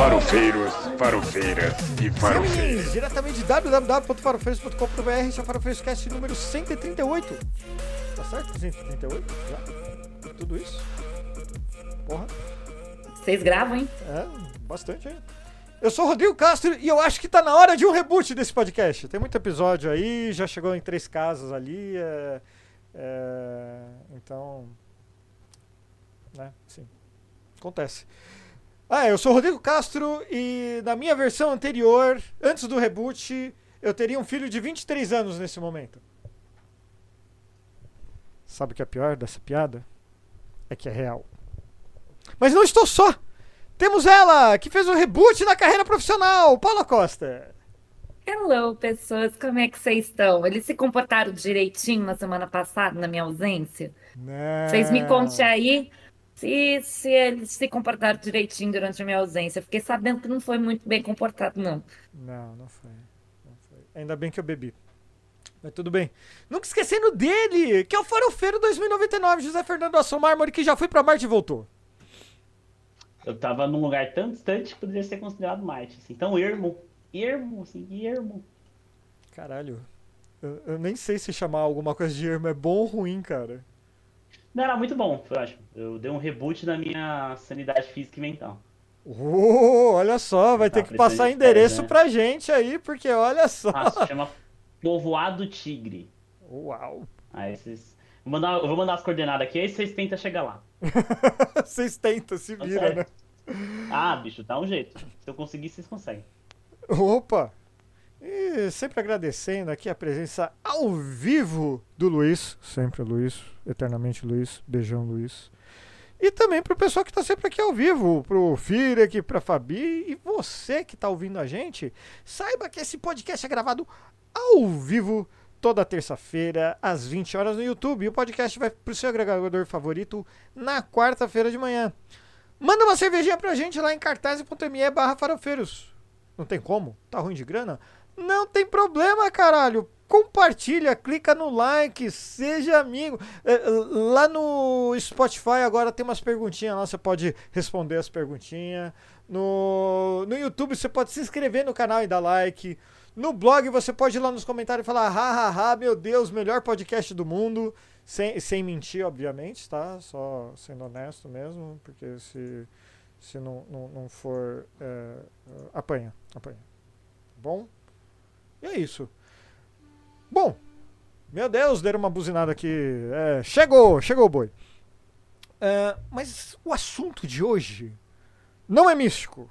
Farofeiros, farofeiras e farofeiras. Sim, diretamente de www.farofeiros.com.br, esse é o Farofeiros Cast número 138. Tá certo? 138? Já? Tudo isso? Porra. Vocês gravam, hein? É, bastante, hein? Eu sou o Rodrigo Castro e eu acho que tá na hora de um reboot desse podcast. Tem muito episódio aí, já chegou em três casas ali. É, é, então. Né? Sim. Acontece. Ah, eu sou o Rodrigo Castro e na minha versão anterior, antes do reboot, eu teria um filho de 23 anos nesse momento. Sabe o que é pior dessa piada? É que é real. Mas não estou só! Temos ela, que fez o um reboot na carreira profissional, Paula Costa. Hello, pessoas, como é que vocês estão? Eles se comportaram direitinho na semana passada, na minha ausência? Não. Vocês me contem aí se, se eles se comportaram direitinho durante a minha ausência. Fiquei sabendo que não foi muito bem comportado, não. Não, não foi. Não foi. Ainda bem que eu bebi. Mas tudo bem. Nunca esquecendo dele, que é o Farofeiro 2099, José Fernando Assom Mármore, que já foi pra Marte e voltou. Eu tava num lugar tão distante que poderia ser considerado Marte. Assim. Então, ermo. Ermo, assim, ermo. Caralho. Eu, eu, nem sei se chamar alguma coisa de ermo é bom ou ruim, cara. Não, era muito bom, eu acho. Eu dei um reboot na minha sanidade física e mental. Uh, olha só, vai ter que passar endereço né? pra gente aí, porque olha só. Ah, se chama Povoado Tigre. Uau. Aí vocês. Vou mandar, eu vou mandar as coordenadas aqui, aí vocês tentam chegar lá. vocês tentam, se vira, né? Ah, bicho, dá um jeito. Se eu conseguir, vocês conseguem. Opa! E sempre agradecendo aqui a presença ao vivo do Luiz, sempre Luiz, eternamente Luiz, beijão Luiz. E também para o pessoal que está sempre aqui ao vivo, para o Firek, para a Fabi e você que está ouvindo a gente, saiba que esse podcast é gravado ao vivo toda terça-feira às 20 horas no YouTube. E o podcast vai para o seu agregador favorito na quarta-feira de manhã. Manda uma cervejinha pra gente lá em cartaz.me barra farofeiros. Não tem como? Tá ruim de grana? Não tem problema, caralho. Compartilha, clica no like, seja amigo. É, lá no Spotify agora tem umas perguntinhas lá, você pode responder as perguntinhas. No, no YouTube você pode se inscrever no canal e dar like. No blog você pode ir lá nos comentários e falar: hahaha, meu Deus, melhor podcast do mundo. Sem, sem mentir, obviamente, tá? Só sendo honesto mesmo, porque se, se não, não, não for. É, apanha, apanha. Bom? E é isso. Bom, meu Deus, deram uma buzinada aqui. É, chegou, chegou o boi. É, mas o assunto de hoje não é místico.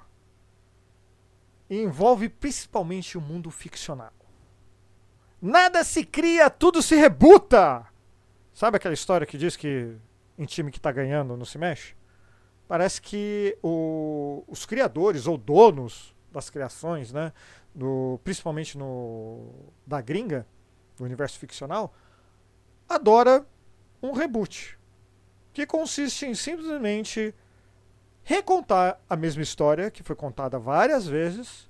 E envolve principalmente o mundo ficcional. Nada se cria, tudo se rebuta. Sabe aquela história que diz que em time que está ganhando não se mexe? Parece que o, os criadores ou donos das criações, né, principalmente no da gringa, do universo ficcional, adora um reboot, que consiste em simplesmente recontar a mesma história que foi contada várias vezes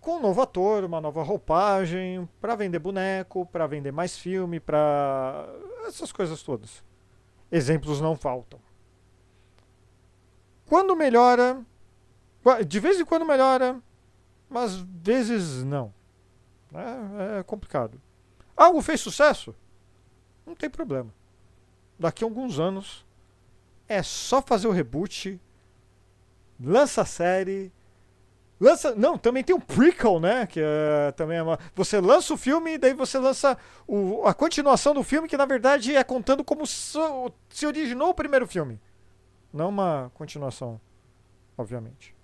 com um novo ator, uma nova roupagem, para vender boneco, para vender mais filme, para essas coisas todas. Exemplos não faltam. Quando melhora, de vez em quando melhora, mas vezes não. É, é complicado. Algo fez sucesso? Não tem problema. Daqui a alguns anos é só fazer o reboot, lança a série, Lança, não, também tem um prequel, né? Que é, também é uma, você lança o filme e daí você lança o, a continuação do filme, que na verdade é contando como se originou o primeiro filme. Não uma continuação, obviamente.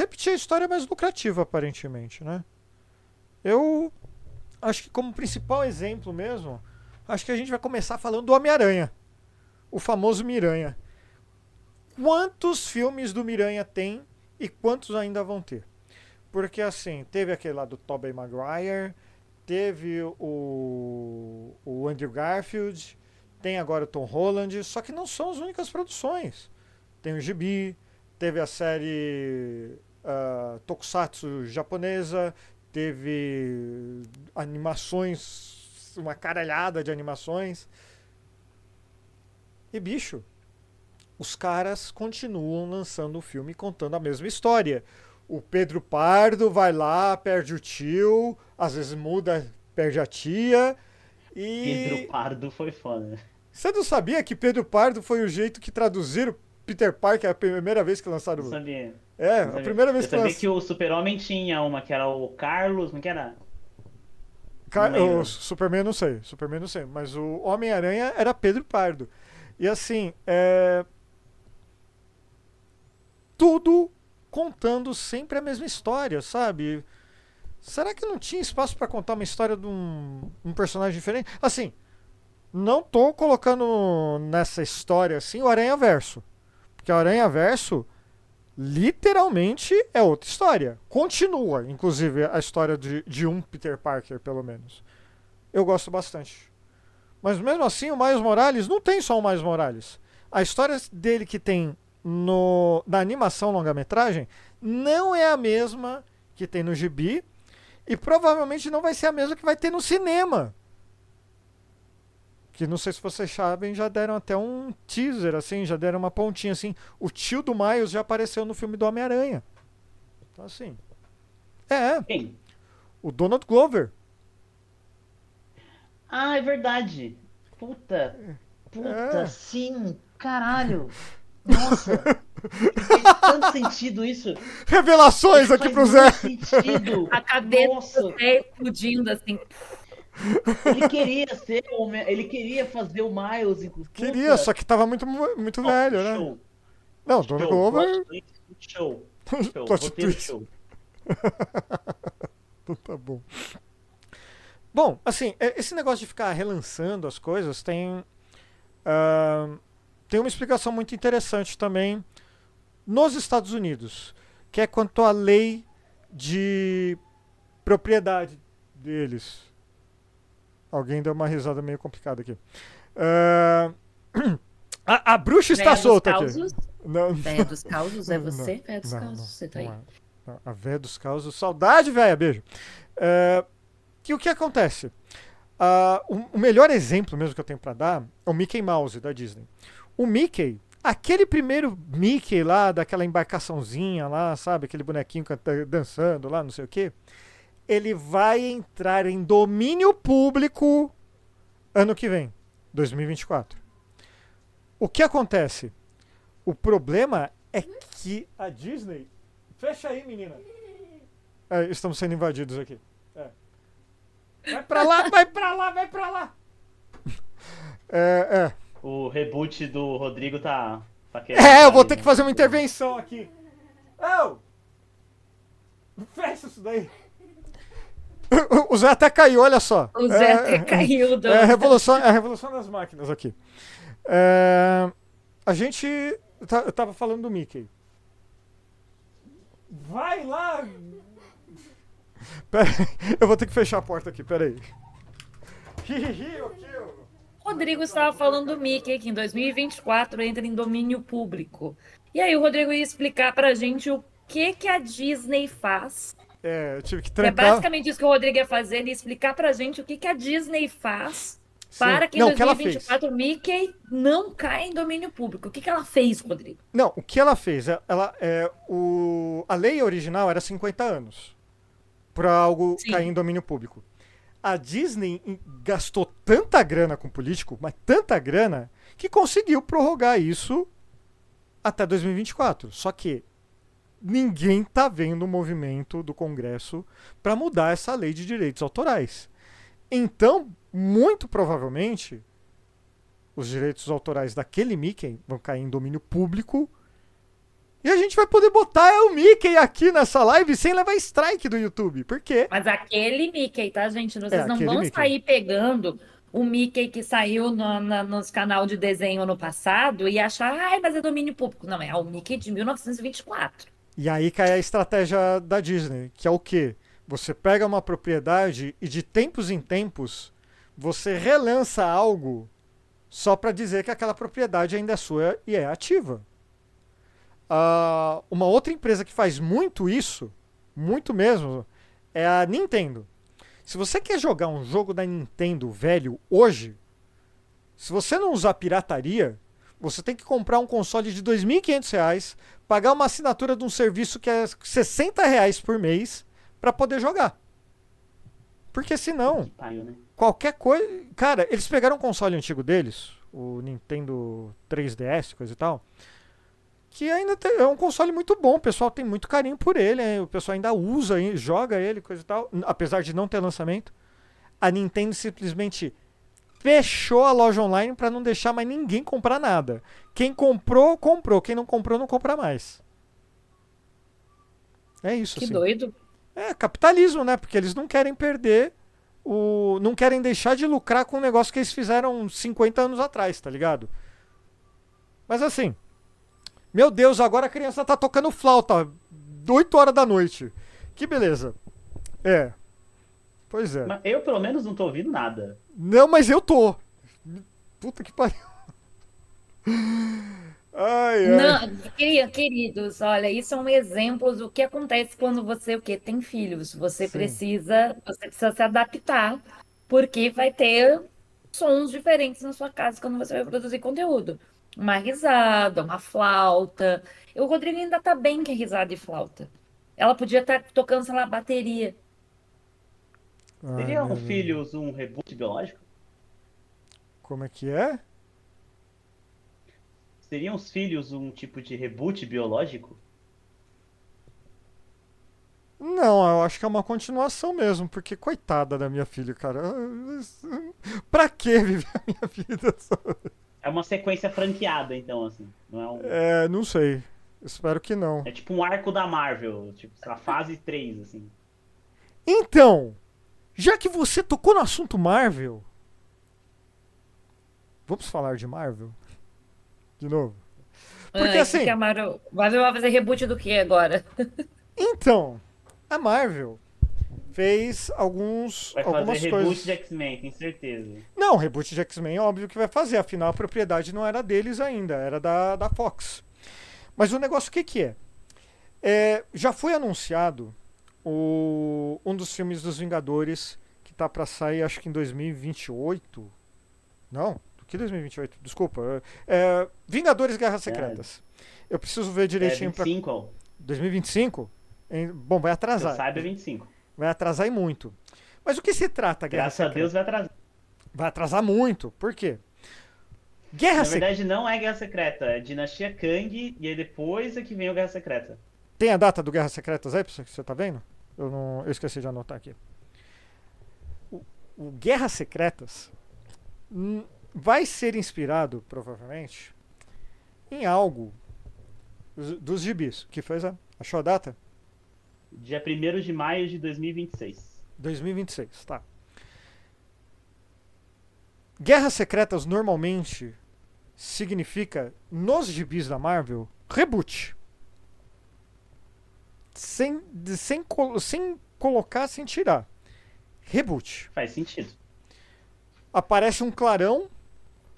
Repetir a história mais lucrativa, aparentemente, né? Eu acho que como principal exemplo mesmo, acho que a gente vai começar falando do Homem-Aranha. O famoso Miranha quantos filmes do Miranha tem e quantos ainda vão ter. Porque assim, teve aquele lá do Tobey Maguire, teve o, o Andrew Garfield, tem agora o Tom Holland, só que não são as únicas produções. Tem o Gibi, teve a série uh, Tokusatsu japonesa, teve animações, uma caralhada de animações. E bicho, os caras continuam lançando o filme contando a mesma história. O Pedro Pardo vai lá, perde o tio, às vezes muda, perde a tia. E. Pedro Pardo foi foda. Você não sabia que Pedro Pardo foi o jeito que traduziram Peter Parker a primeira vez que lançaram? Não sabia. É, a sabia. primeira vez Eu que sabia lançaram. que o Super-Homem tinha uma, que era o Carlos, não que era? Ca- Não o Superman não sei, Superman não sei, mas o Homem-Aranha era Pedro Pardo. E assim, é... tudo contando sempre a mesma história, sabe? Será que não tinha espaço pra contar uma história de um, um personagem diferente? Assim, não tô colocando nessa história assim o Aranha Verso. Porque o Aranha Verso literalmente é outra história. Continua, inclusive, a história de, de um Peter Parker, pelo menos. Eu gosto bastante. Mas mesmo assim, o Miles Morales não tem só o Miles Morales. A história dele que tem no, na animação longa-metragem não é a mesma que tem no gibi e provavelmente não vai ser a mesma que vai ter no cinema. Que não sei se vocês sabem, já deram até um teaser, assim, já deram uma pontinha assim. O tio do Miles já apareceu no filme do Homem-Aranha. Então assim. É, Quem? o Donald Glover. Ah, é verdade. Puta. Puta, É. sim. Caralho. Nossa. Faz tanto sentido isso. Revelações aqui Faz pro Zé. sentido. A cabeça Nossa. do Zé explodindo assim. Ele queria ser o Ele queria fazer o Miles. e- puta, Queria, só que tava muito, muito velho, né? Show. Não, Donald. Glover. Show. Plot twist. show. Então tá bom. Bom, assim, é- esse negócio de ficar relançando as coisas tem. ah, tem uma explicação muito interessante também nos Estados Unidos, que é quanto à lei de propriedade deles. Alguém deu uma risada meio complicada aqui. Ah, a, a bruxa está Véia solta aqui. Não, Véia dos causos, é Não, você? Véia dos não, causos, não, você tá aí. não é. Não, A véia dos causos. Saudade, véia, beijo. É, que o que acontece? Ah, o, o melhor exemplo mesmo que eu tenho pra dar é o Mickey Mouse da Disney. O Mickey, aquele primeiro Mickey lá, daquela embarcaçãozinha lá, sabe? Aquele bonequinho dançando lá, não sei o quê. Ele vai entrar em domínio público ano que vem, 2024. O que acontece? O problema é que a Disney. Fecha aí, menina. É, estamos sendo invadidos aqui. É. Vai pra lá, vai pra lá, vai pra lá. É, é. O reboot do Rodrigo tá. tá É, eu vou ter que né? fazer uma intervenção aqui. Ô! Fecha isso daí. O Zé até caiu, olha só. O Zé É, até caiu do. É a revolução, é a revolução das máquinas aqui. É, a gente. tá- Eu tava falando do Mickey. Vai lá! Pera, aí, eu vou ter que fechar a porta aqui, peraí. Rodrigo estava falando do Mickey, que em 2024 entra em domínio público. E aí o Rodrigo ia explicar pra gente o que que a Disney faz. É, eu tive que É trancar. basicamente isso que o Rodrigo ia fazer, ele ia explicar pra gente o que que a Disney faz Sim. para que em Não, o que ela fez. 2024 o Mickey não caia em domínio público. O que que ela fez, Rodrigo? Não, o que ela fez? é- Ela, é, o, a lei original era 50 anos para algo Sim. cair em domínio público. A Disney gastou tanta grana com político, mas tanta grana, que conseguiu prorrogar isso até 2024. Só que ninguém tá vendo o movimento do Congresso para mudar essa lei de direitos autorais. Então, muito provavelmente, os direitos autorais daquele Mickey vão cair em domínio público. E a gente vai poder botar o Mickey aqui nessa live sem levar strike do YouTube. Por quê? Mas aquele Mickey, tá, gente? Vocês É, não vão Mickey. sair pegando o Mickey que saiu no, na- nos canal de desenho no passado e achar, ai, mas é domínio público. Não, é o Mickey de 1924. E aí cai a estratégia da Disney, que é o quê? Você pega uma propriedade e de tempos em tempos você relança algo só para dizer que aquela propriedade ainda é sua e é ativa. Ah, uma outra empresa que faz muito isso, muito mesmo, é a Nintendo. Se você quer jogar um jogo da Nintendo velho hoje, se você não usar pirataria, Você tem que comprar um console de 2.500 reais, pagar uma assinatura de um serviço que é 60 reais por mês para poder jogar. Porque senão, pariu, né? qualquer coisa. Cara, eles pegaram um console antigo deles, o Nintendo 3DS, coisa e tal. Que ainda tem- é um console muito bom, o pessoal tem muito carinho por ele, né? o pessoal ainda usa, joga ele, coisa e tal, apesar de não ter lançamento. A Nintendo simplesmente fechou a loja online para não deixar mais ninguém comprar nada. Quem comprou, comprou. Quem não comprou, não compra mais. É isso, Que assim. doido. É capitalismo, né? Porque eles não querem perder o. Não querem deixar de lucrar com um negócio que eles fizeram 50 anos atrás, tá ligado? Mas assim. Meu Deus, agora a criança tá tocando flauta. 8 horas da noite. Que beleza. É. Pois é. Mas eu, pelo menos, não tô ouvindo nada. Não, mas eu tô. Puta que pariu. Ai, ai. Não, queri- queridos, olha, isso é um exemplo do que acontece quando você o quê? tem filhos. Você Sim. precisa, você precisa se adaptar, porque vai ter sons diferentes na sua casa quando você vai produzir conteúdo. Uma risada, uma flauta. O Rodrigo ainda tá bem que é risada e flauta. Ela podia estar tocando, sei lá, bateria. Seria um filhos um reboot biológico? Como é que é? Seriam os filhos um tipo de reboot biológico? Não, eu acho que é uma continuação mesmo, porque coitada da minha filha, cara. Pra que viver a minha vida? É uma sequência franqueada, então, assim. Não é um. É, não sei. Espero que não. É tipo um arco da Marvel, tipo, sei lá, fase 3, assim. Então, já que você tocou no assunto Marvel, vamos falar de Marvel? De novo? Porque Ah, assim- que a Marvel vai vai fazer reboot do que agora? Então, a Marvel fez alguns Vai algumas fazer reboot coisas. de X-Men, tenho certeza. Não, reboot de X-Men é óbvio que vai fazer, afinal a propriedade não era deles ainda, era da, da Fox. Mas o negócio o que, que é? É, Já foi anunciado o, um dos filmes dos Vingadores que tá pra sair, acho que em 2028. Não, do que 2028? Desculpa. É, Vingadores Guerras Secretas. Eu preciso ver É direitinho pra 25, ó. 2025. Em- Bom, vai atrasar. saiba é 25. Vai atrasar e muito. Mas o que se trata, Guerra Graças a Secreta? Deus vai atrasar. Vai atrasar muito. Por quê? Guerra Na Secreta. verdade, não é Guerra Secreta, é Dinastia Kang, e aí depois é que vem o Guerra Secreta. Tem a data do Guerra Secretas aí, que você tá vendo? Eu, não, eu esqueci de anotar aqui. O, o Guerra Secretas vai ser inspirado, provavelmente, em algo dos, dos gibis. Que foi a, achou a data? Dia 1 de maio de 2026. 2026, tá. Guerras Secretas normalmente significa, nos gibis da Marvel, reboot. Sem, sem, sem colocar, sem tirar. Reboot. Faz sentido. Aparece um clarão,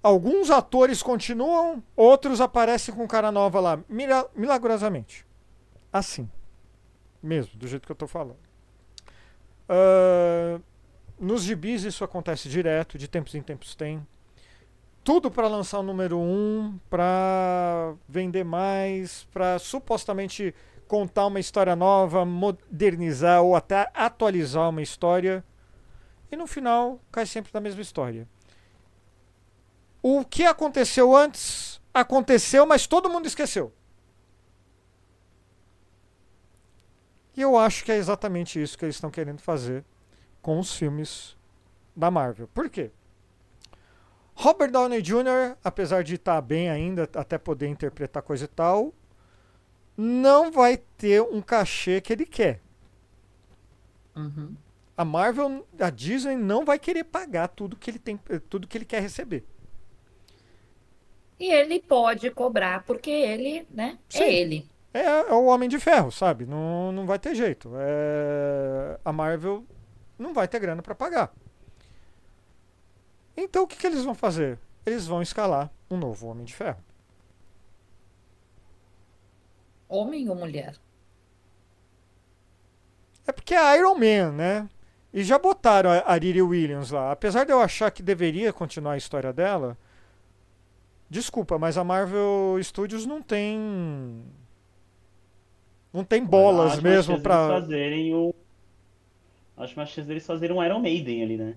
alguns atores continuam, outros aparecem com cara nova lá, milagrosamente. Assim. Mesmo, do jeito que eu tô falando. Ah, nos gibis isso acontece direto, de tempos em tempos tem. Tudo para lançar o número 1, um, para vender mais, para supostamente contar uma história nova, modernizar ou até atualizar uma história. E no final cai sempre na mesma história. O que aconteceu antes aconteceu, mas todo mundo esqueceu. E eu acho que é exatamente isso que eles estão querendo fazer com os filmes da Marvel. Por quê? Robert Downey Jr., apesar de estar bem ainda, até poder interpretar coisa e tal, não vai ter um cachê que ele quer. Uhum. A Marvel, a Disney não vai querer pagar tudo que ele tem, tudo que ele quer receber. E ele pode cobrar, porque ele, né? Sim. É ele. É, é o Homem de Ferro, sabe? Não, não vai ter jeito. É, a Marvel não vai ter grana para pagar. Então o que, que eles vão fazer? Eles vão escalar um novo Homem de Ferro. Homem ou mulher? É porque é Iron Man, né? E já botaram a, Riri Williams lá. Apesar de eu achar que deveria continuar a história dela, Desculpa, mas a Marvel Studios não tem. Não tem bolas Acho mesmo deles fazerem o. Acho mais chance deles fazerem um Iron Maiden ali, né?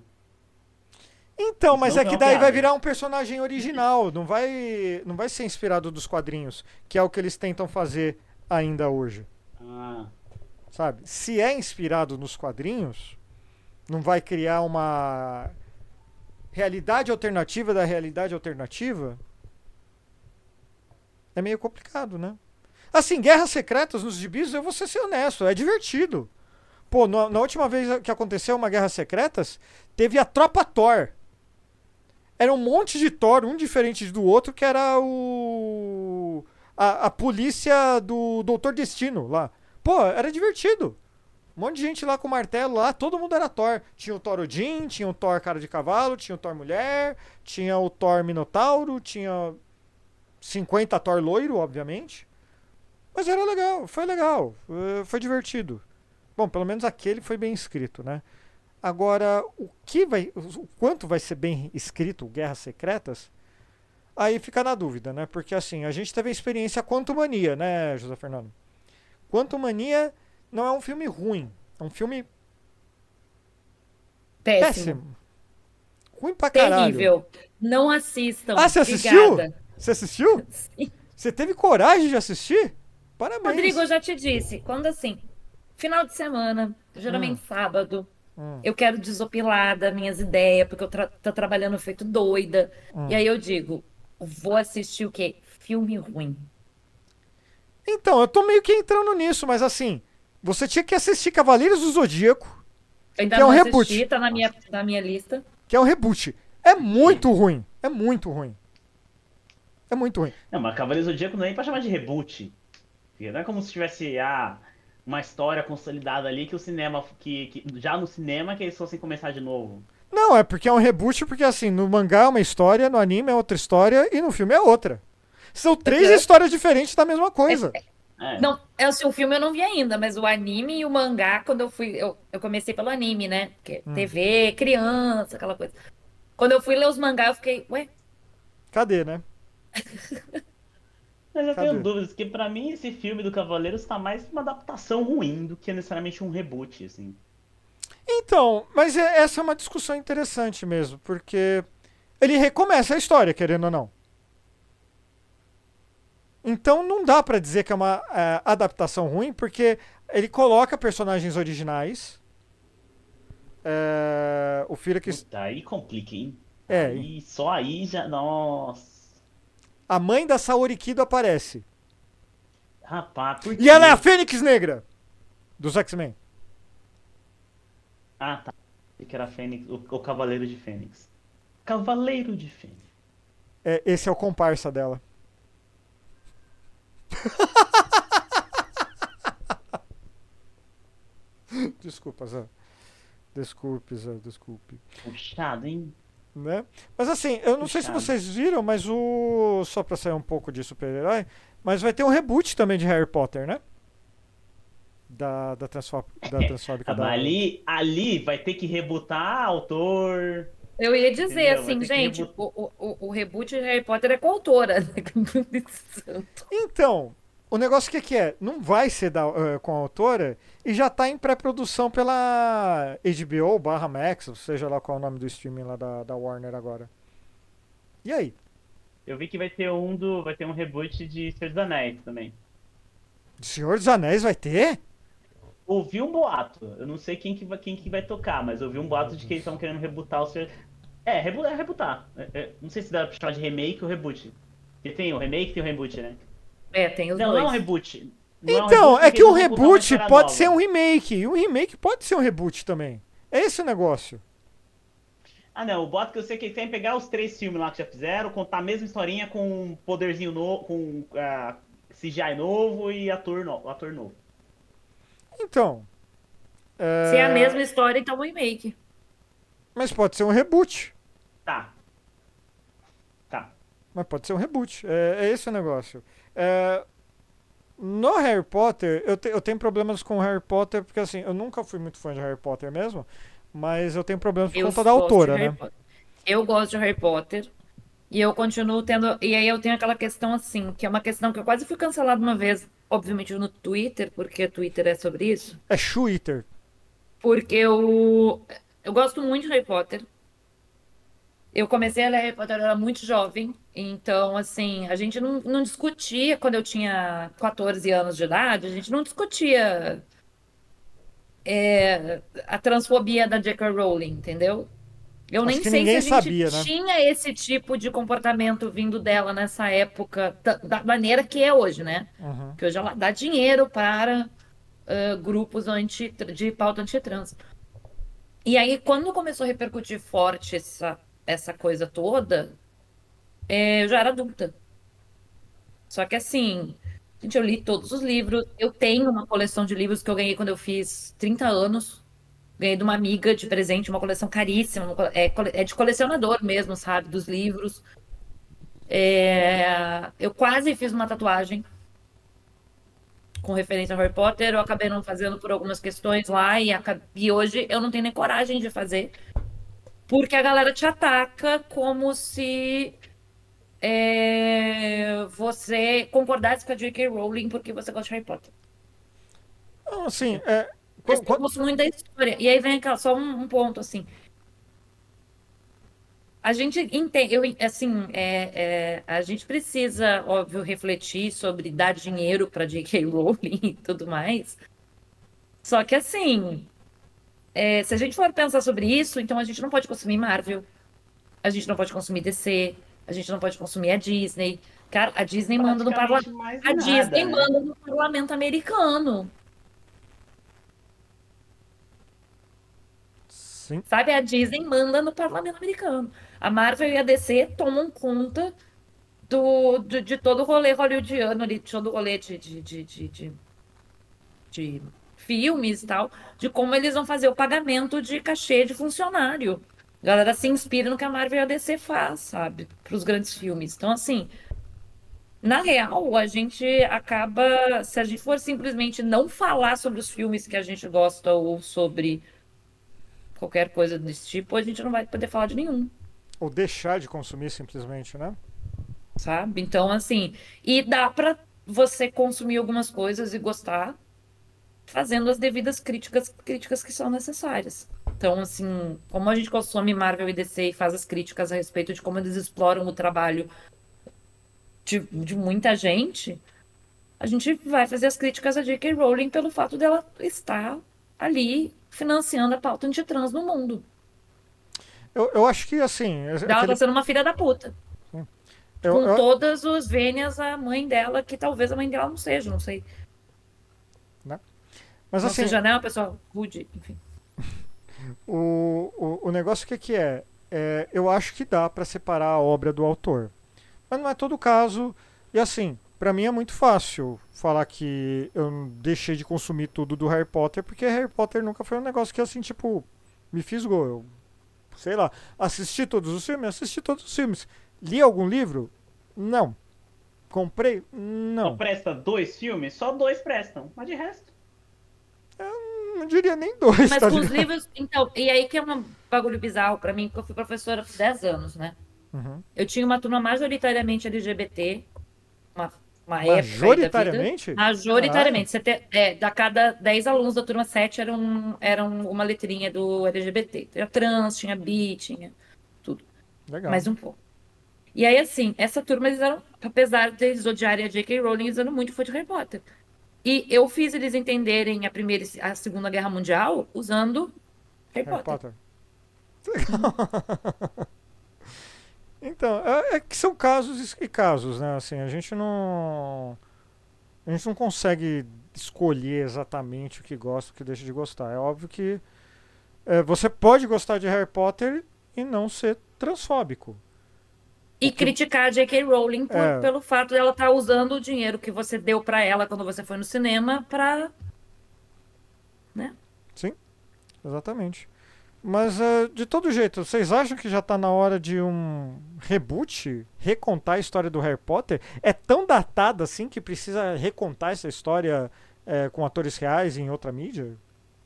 Então, mas Senão é que daí vai piada. virar um personagem original, não vai, não vai ser inspirado dos quadrinhos, que é o que eles tentam fazer ainda hoje, Ah, sabe? Se é inspirado nos quadrinhos, não vai criar uma realidade alternativa da realidade alternativa. É meio complicado, né? Assim, Guerras Secretas nos gibis, eu vou ser honesto, é divertido. Pô, na, na última vez que aconteceu uma Guerras Secretas, teve a Tropa Thor. Era um monte de Thor, um diferente do outro, que era o. A, a polícia do Doutor Destino lá. Pô, era divertido. Um monte de gente lá com martelo lá, todo mundo era Thor. Tinha o Thor Odin, tinha o Thor cara de cavalo, tinha o Thor mulher, tinha o Thor Minotauro, tinha 50 Thor loiro, obviamente. Mas era legal, foi legal, eh, foi divertido. Bom, pelo menos aquele foi bem escrito, né? Agora, o que vai, o quanto vai ser bem escrito Guerras Secretas? Aí fica na dúvida, né? Porque assim, a gente teve a experiência Quanto Mania, né, José Fernando? Quanto Mania não é um filme ruim, é um filme Péssimo. péssimo. Ruim pra caralho. Terrível. Não assistam. Ah, você assistiu? Obrigada. Você assistiu? Sim. Você teve coragem de assistir? Parabéns. Rodrigo, eu já te disse, quando assim, final de semana, geralmente sábado, Hum. eu quero desopilar das minhas ideias, porque eu tra tô trabalhando feito doida. Hum. E aí eu digo, vou assistir o quê? Filme ruim. Então, eu tô meio que entrando nisso, mas assim, você tinha que assistir Cavaleiros do Zodíaco, ainda Que é um não reboot. assisti, tá na minha, na minha lista. que é um reboot. É muito ruim. É muito ruim. É muito ruim. Não, mas Cavaleiros do Zodíaco não é nem pra chamar de reboot. Não é como se tivesse ah, uma história consolidada ali que o cinema. Que, que- já no cinema que eles fossem começar de novo. Não, é porque é um reboot, porque assim, no mangá é uma história, no anime é outra história e no filme é outra. São três É. histórias diferentes da mesma coisa. É. Não, é assim, o filme eu não vi ainda, mas o anime e o mangá, quando eu fui. Eu, eu comecei pelo anime, né? Porque Hum. TV, criança, aquela coisa. Quando eu fui ler os mangá, eu fiquei, ué, Cadê, né? Mas eu Cadê? tenho dúvidas, porque pra mim esse filme do Cavaleiros tá mais uma adaptação ruim do que necessariamente um reboot, assim. Então, mas é- essa é uma discussão interessante mesmo, porque ele recomeça a história, querendo ou não. Então não dá pra dizer que é uma é, adaptação ruim, porque ele coloca personagens originais. É, o Firax, Puta, aí complica, hein? É. Aí, só aí já. Nossa. a mãe da Saori Kido aparece. Rapaz, por E quê? ela é a Fênix Negra dos X-Men. Ah, tá. Achei que era Fênix, o, o Cavaleiro de Fênix. Cavaleiro de Fênix. É, esse é o comparsa dela. Desculpa, Zé. Desculpe, Zé, desculpe. Puxado, hein? Né? Mas assim, eu não sei se Puxado. vocês viram, mas o. Só pra sair um pouco de super-herói, mas vai ter um reboot também de Harry Potter, né? Da, da, transfó da transfóbica Ah, da. ali, ali vai ter que rebutar autor. Eu ia dizer Entendeu? Assim, gente, reboot- o, o, o reboot de Harry Potter é com a autora. né? Santo. Então, o negócio que, que é? Não vai ser da, eh, com a autora e já tá em pré-produção pela HBO barra Max, ou seja lá qual é o nome do streaming lá da, da Warner agora. E aí? Eu vi que vai ter um do. Vai ter um reboot de Senhor dos Anéis também. Senhor dos Anéis vai ter? Ouvi um boato. Eu não sei quem que vai, quem que vai tocar, mas ouvi um boato de que eles estão querendo rebutar o Senhor. É, rebu é rebutar. É, é, não sei se dá pra chamar de remake ou reboot. Porque tem o remake e tem o reboot, né? É, tem os Não, não é um dois. reboot. Não é um Então, reboot é que o reboot pode nova. ser um remake, e um remake pode ser um reboot também. É esse o negócio. Ah, não. O boato que eu sei que eles querem pegar os três filmes lá que já fizeram, contar a mesma historinha com um poderzinho novo, com ah, CGI novo e ator, no, ator novo. Então. é, Se é a mesma história, então um remake. Mas pode ser um reboot. Tá. Tá. Mas pode ser um reboot. É, é esse o negócio. É, no Harry Potter, eu, te- eu tenho problemas com Harry Potter, porque assim, eu nunca fui muito fã de Harry Potter mesmo, mas eu tenho problemas por Eu conta da autora, né? Potter. Eu gosto de Harry Potter. E eu continuo tendo. E aí eu tenho aquela questão assim, que é uma questão que eu quase fui cancelada uma vez, obviamente no Twitter, porque Twitter é sobre isso. É Twitter. Porque eu, eu gosto muito de Harry Potter. Eu comecei a ler Harry Potter, eu era muito jovem. Então, assim, a gente não, não discutia quando eu tinha 14 anos de idade, a gente não discutia é, a transfobia da J.K. Rowling, entendeu? Eu Acho nem sei se a gente sabia, né? tinha esse tipo de comportamento vindo dela nessa época, da, maneira que é hoje, né? Uhum. Que hoje ela dá dinheiro para ah, grupos anti, de pauta antitrans. E aí, quando começou a repercutir forte essa, essa coisa toda, é, eu já era adulta. Só que assim, gente, eu li todos os livros. Eu tenho uma coleção de livros que eu ganhei quando eu fiz 30 anos. Ganhei de uma amiga de presente, uma coleção caríssima. é, é de colecionador mesmo, sabe? Dos livros. É, eu quase fiz uma tatuagem com referência a Harry Potter. Eu acabei não fazendo por algumas questões lá. E, aca- e hoje eu não tenho nem coragem de fazer. Porque a galera te ataca como se é, você concordasse com a J.K. Rowling porque você gosta de Harry Potter. Assim, é, Mas qu- qu- eu gosto muito da história. E aí vem aquela, só um, um ponto, assim. A gente entende, eu, assim, é, é, a gente precisa, óbvio, refletir sobre dar dinheiro para J.K. Rowling e tudo mais. Só que, assim, é, se a gente for pensar sobre isso, então a gente não pode consumir Marvel, a gente não pode consumir DC, a gente não pode consumir a Disney. Cara, a Disney manda no parlamento. A nada, Disney né? manda no parlamento americano. Sim. Sabe, a Disney manda no parlamento americano. A Marvel e a DC tomam conta do, do- de todo o rolê hollywoodiano ali, de todo o rolê de, de, de, de, de- de filmes e tal, de como eles vão fazer o pagamento de cachê de funcionário. A galera se inspira no que a Marvel e a DC faz, sabe? Para os grandes filmes. Então, assim, na real, a gente acaba, se a gente for simplesmente não falar sobre os filmes que a gente gosta ou sobre qualquer coisa desse tipo, a gente não vai poder falar de nenhum, Ou deixar de consumir simplesmente, né? sabe? Então, assim, e dá pra você consumir algumas coisas e gostar, fazendo as devidas críticas, críticas que são necessárias. Então, assim, como a gente consome Marvel e DC e faz as críticas a respeito de como eles exploram o trabalho de, de muita gente, a gente vai fazer as críticas a J.K. Rowling pelo fato dela estar ali financiando a pauta antitrans no mundo. Eu, eu acho que, assim. Ela aquele- tá sendo uma filha da puta. eu- com eu- todas os vênias à mãe dela, que talvez a mãe dela não seja, não sei. mas, Não assim, seja, né, uma pessoa rude, enfim. O, o, o negócio que, que é, é, eu acho que dá pra separar a obra do autor. Mas não é todo caso. E assim, pra mim é muito fácil falar que eu deixei de consumir tudo do Harry Potter, porque Harry Potter nunca foi um negócio que assim, tipo, me fisgou. Eu, sei lá, assisti todos os filmes, assisti todos os filmes. Li algum livro? Não. Comprei? Não Não. presta dois filmes? Só dois prestam. Mas de resto. Não diria nem dois, Mas tá com os livros. Então, e aí que é um bagulho bizarro pra mim, porque eu fui professora por 10 anos, né? Uhum. Eu tinha uma turma majoritariamente LGBT, uma, uma época aí da vida. Majoritariamente? Majoritariamente. Você te- é, da cada 10 alunos da turma 7 eram, eram uma letrinha do LGBT. Tinha trans, tinha bi, tinha Legal. mais um pouco. E aí, assim, essa turma, eles eram, apesar de eles odiarem a J.K. Rowling, eles eram muito fã de Harry Potter. E eu fiz eles entenderem a Primeira e a Segunda Guerra Mundial usando Harry, Harry Potter. Potter. Legal. Então, é, é que são casos e casos, né? Assim, a gente não. A gente não consegue escolher exatamente o que gosta e o que deixa de gostar. É óbvio que é, você pode gostar de Harry Potter e não ser transfóbico. E que- criticar a J.K. Rowling por- É. pelo fato dela estar usando o dinheiro que você deu pra ela quando você foi no cinema pra. Exatamente. Mas é, de todo jeito, vocês acham que já tá na hora de um reboot? Recontar a história do Harry Potter? É tão datada assim que precisa recontar essa história é, com atores reais em outra mídia?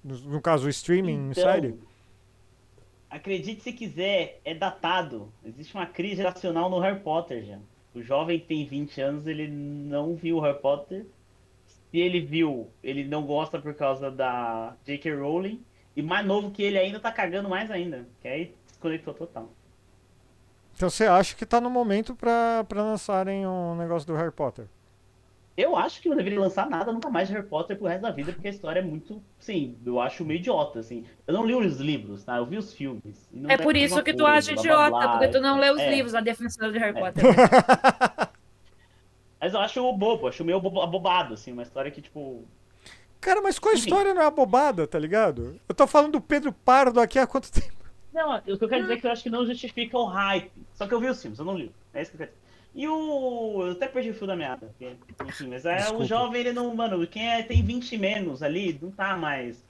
No, no caso, o streaming Então, série? acredite se quiser, é datado. Existe uma crise geracional no Harry Potter já. O jovem que tem 20 anos, ele não viu o Harry Potter. Se ele viu, ele não gosta por causa da J.K. Rowling. E mais novo que ele ainda tá cagando mais ainda. Que aí desconectou total. Então você acha que tá no momento pra, pra lançarem um negócio do Harry Potter? Eu acho que não deveria lançar nada nunca mais de Harry Potter pro resto da vida, porque a história é muito, sim, eu acho meio idiota, assim. Eu não li os livros, tá? Eu vi os filmes. e não É por isso que tu coisa, acha blá, idiota, blá, blá. porque tu não lê os É. livros, a defensora de Harry É. Potter. Mas eu acho bobo, acho meio bobo- abobado, assim, uma história que, tipo. Cara, mas qual a história não é abobada, tá ligado? Eu tô falando do Pedro Pardo aqui há quanto tempo? Não, o que eu quero dizer é que eu acho que não justifica o hype. Só que eu vi os filmes, eu não li. É isso que eu quero dizer. E o. Eu até perdi o fio da meada. Enfim, mas é, Desculpa. o jovem, ele não. Mano, quem é, tem 20 e menos ali, não tá mais.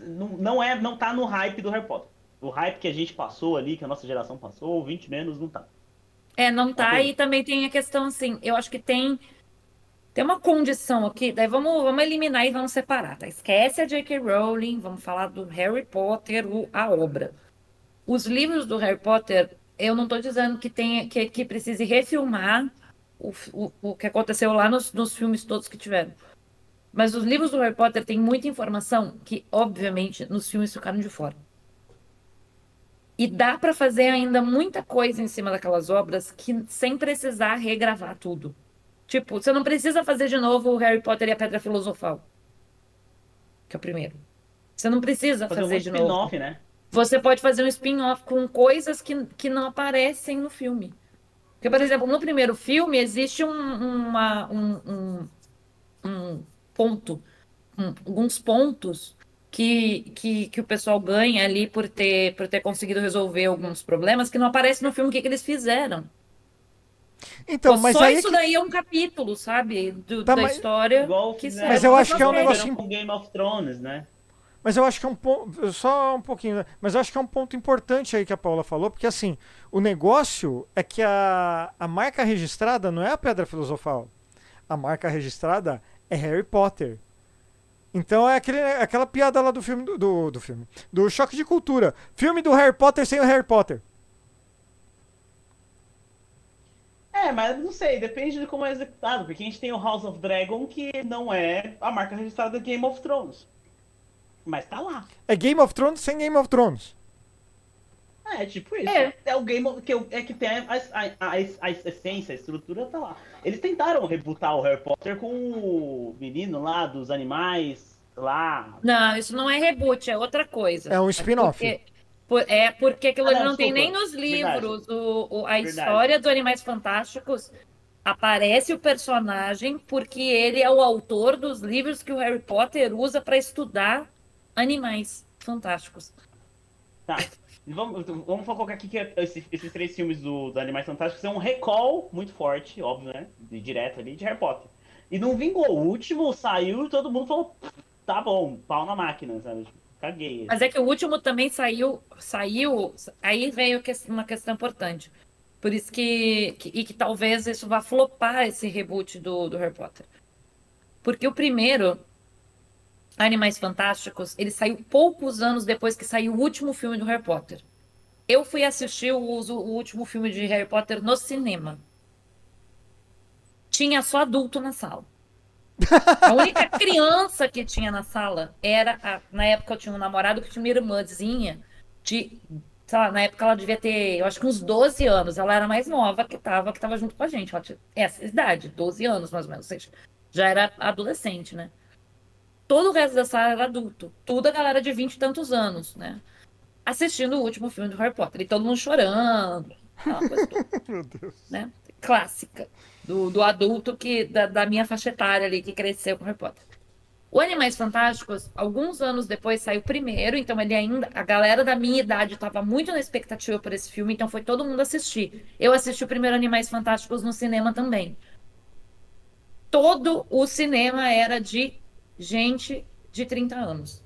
Não, não, é, não tá no hype do Harry Potter. O hype que a gente passou ali, que a nossa geração passou, 20 menos, não tá. É, não tá. E também tem a questão, assim, eu acho que tem. Tem uma condição aqui, daí vamos, vamos eliminar e vamos separar, tá? Esquece a J.K. Rowling, vamos falar do Harry Potter, o- a obra. Os livros do Harry Potter, eu não tô dizendo que, tenha, que, que precise refilmar o, o, o que aconteceu lá nos, nos filmes todos que tiveram. Mas os livros do Harry Potter têm muita informação que, obviamente, nos filmes ficaram de fora. E dá pra fazer ainda muita coisa em cima daquelas obras que sem precisar regravar tudo. Tipo, você não precisa fazer de novo o Harry Potter e a Pedra Filosofal. Que é o primeiro. Você não precisa Fazer um fazer de novo. spin-off, né? Você pode fazer um spin-off com coisas que, que não aparecem no filme. Porque, por exemplo, no primeiro filme existe um, uma- um, um- um ponto, um- alguns pontos que, que, que o pessoal ganha ali por ter, por ter conseguido resolver alguns problemas que não aparece no filme o que, que eles fizeram. Então, mas Só aí é isso que- daí é um capítulo, sabe? Do- Tá, da mas- história. Igual que fizeram- Mas eu acho que é um Mas negocinho- com Game of Thrones, né? Mas eu acho que é um ponto. Só um pouquinho, né? Mas eu acho que é um ponto importante aí que a Paula falou, porque assim, o negócio é que a, a marca registrada não é a Pedra Filosofal. A marca registrada é Harry Potter. Então é aquele, aquela piada lá do filme do, do, do filme. Do choque de cultura. Filme do Harry Potter sem o Harry Potter. É, mas não sei, depende de como é executado, porque a gente tem o House of Dragon, que não é a marca registrada do Game of Thrones. Mas tá lá. É Game of Thrones sem Game of Thrones. É, tipo isso. É. É, o Game of, que, eu- é que tem a, a, a, a essência, a estrutura tá lá. Eles tentaram rebutar o Harry Potter com o menino lá dos animais, lá. Não, isso não é reboot, é outra coisa. É um spin-off. porque- por- é porque aquilo Ah, não, não tem nem nos livros. O, o- a Verdade. história do Animais Fantásticos aparece o personagem porque ele é o autor dos livros que o Harry Potter usa para estudar animais fantásticos. Tá. Vamos, vamos colocar aqui que esse- esses três filmes do, do Animais Fantásticos são um recall muito forte, óbvio, né? De, direto ali, de Harry Potter. E não vingou. O último saiu e todo mundo falou, tá bom, pau na máquina, sabe? Caguei. Mas é que o último também saiu, saiu, aí veio uma questão importante. Por isso que, que- e que talvez isso vá flopar esse reboot do, do Harry Potter. Porque o primeiro, Animais Fantásticos, ele saiu poucos anos depois que saiu o último filme do Harry Potter. Eu fui assistir o, o último filme de Harry Potter no cinema. Tinha só adulto na sala. A única criança que tinha na sala era. a- na época eu tinha um namorado que tinha uma irmãzinha de. Sei lá, na época ela devia ter, eu acho que uns 12 anos. Ela era mais nova que tava, que tava junto com a gente. Ela tinha essa idade, 12 anos mais ou menos. Ou seja, já era adolescente, né? Todo o resto da sala era adulto. Tudo a galera de 20 e tantos anos, né? Assistindo o último filme do Harry Potter. E todo mundo chorando. Toda Meu Deus. né? Clássica. Do, do adulto que da, da minha faixa etária ali que cresceu com Harry Potter. O Animais Fantásticos, alguns anos depois saiu primeiro, então ele ainda. A galera da minha idade estava muito na expectativa por esse filme, então foi todo mundo assistir. Eu assisti o primeiro Animais Fantásticos no cinema também. Todo o cinema era de gente de 30 anos.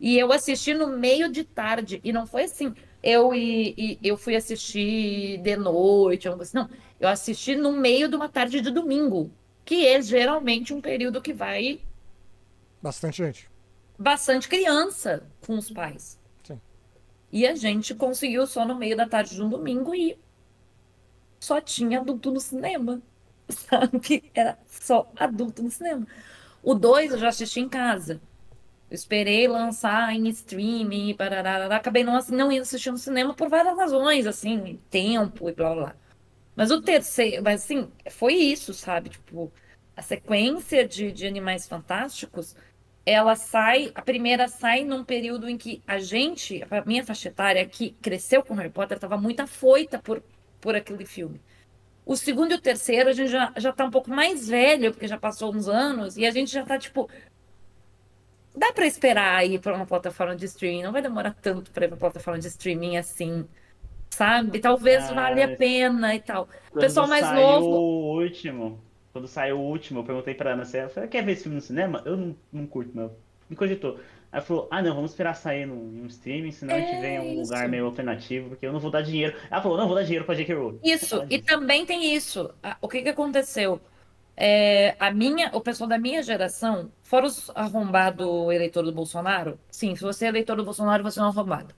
E eu assisti no meio de tarde, e não foi assim. Eu e, e- eu fui assistir de noite, assim. não. Eu assisti no meio de uma tarde de domingo, que é geralmente um período que vai Bastante gente. bastante criança com os pais. Sim. E a gente conseguiu só no meio da tarde de um domingo e só tinha adulto no cinema, sabe? Era só adulto no cinema. O 2 eu já assisti em casa. Esperei lançar em streaming, parará, acabei não, não indo assistir no cinema por várias razões, assim, tempo e blá blá. Mas o terceiro, mas assim, foi isso, sabe? Tipo, a sequência de, de Animais Fantásticos, ela sai, a primeira sai num período em que a gente, a minha faixa etária que cresceu com Harry Potter, estava muito afoita por, por aquele filme. O segundo e o terceiro, a gente já, já tá um pouco mais velho, porque já passou uns anos, e a gente já tá, tipo, dá para esperar ir para uma plataforma de streaming, não vai demorar tanto para ir para plataforma de streaming assim, sabe? Talvez ah, valha a pena e tal. O pessoal mais novo. O último, quando saiu o último, eu perguntei para Ana, você quer ver esse filme no cinema? Eu não, não curto, meu. Me cogitou. Aí falou, ah não, vamos esperar sair no, streaming, senão é a gente vem em um lugar meio alternativo, porque eu não vou dar dinheiro. Ela falou, não, vou dar dinheiro pra J.K. Rowling. Isso, e também tem isso. O que que aconteceu? É, a minha, o pessoal da minha geração, fora os arrombado eleitor do Bolsonaro, sim, se você é eleitor do Bolsonaro, você é um arrombado.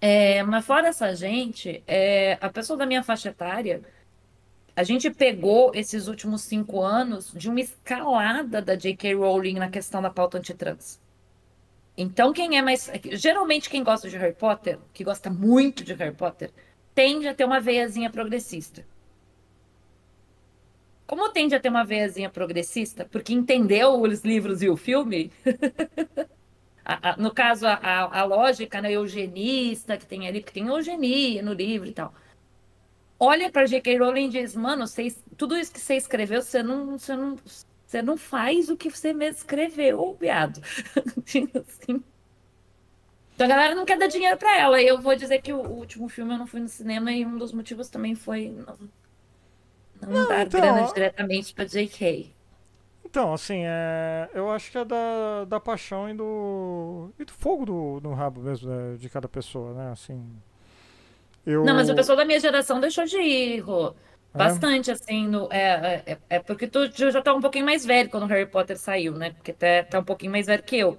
É, mas fora essa gente, é, a pessoa da minha faixa etária, a gente pegou esses últimos cinco anos de uma escalada da J.K. Rowling na questão da pauta antitrans. Então, quem é mais. Geralmente, quem gosta de Harry Potter, que gosta muito de Harry Potter, tende a ter uma veiazinha progressista. Como tende a ter uma veiazinha progressista, porque entendeu os livros e o filme, a, a, no caso, a, a, lógica né, eugenista que tem ali, porque tem eugenia no livro e tal. Olha para J.K. Rowling e diz, mano, cê, tudo isso que você escreveu, você não, você não, você não faz o que você mesmo escreveu, viado. assim. Então a galera não quer dar dinheiro para ela. Eu vou dizer que o, o, último filme eu não fui no cinema e um dos motivos também foi não, não, não dar então, grana diretamente para JK. Então, assim, é, eu acho que é da, da paixão e do, e do fogo do, do rabo mesmo né, de cada pessoa, né? Assim, eu... Não, mas o pessoal da minha geração deixou de ir, Rô. É? Bastante, é? assim, no, é, é, é, porque tu já tá um pouquinho mais velho quando o Harry Potter saiu, né? Porque tá, tá um pouquinho mais velho que eu.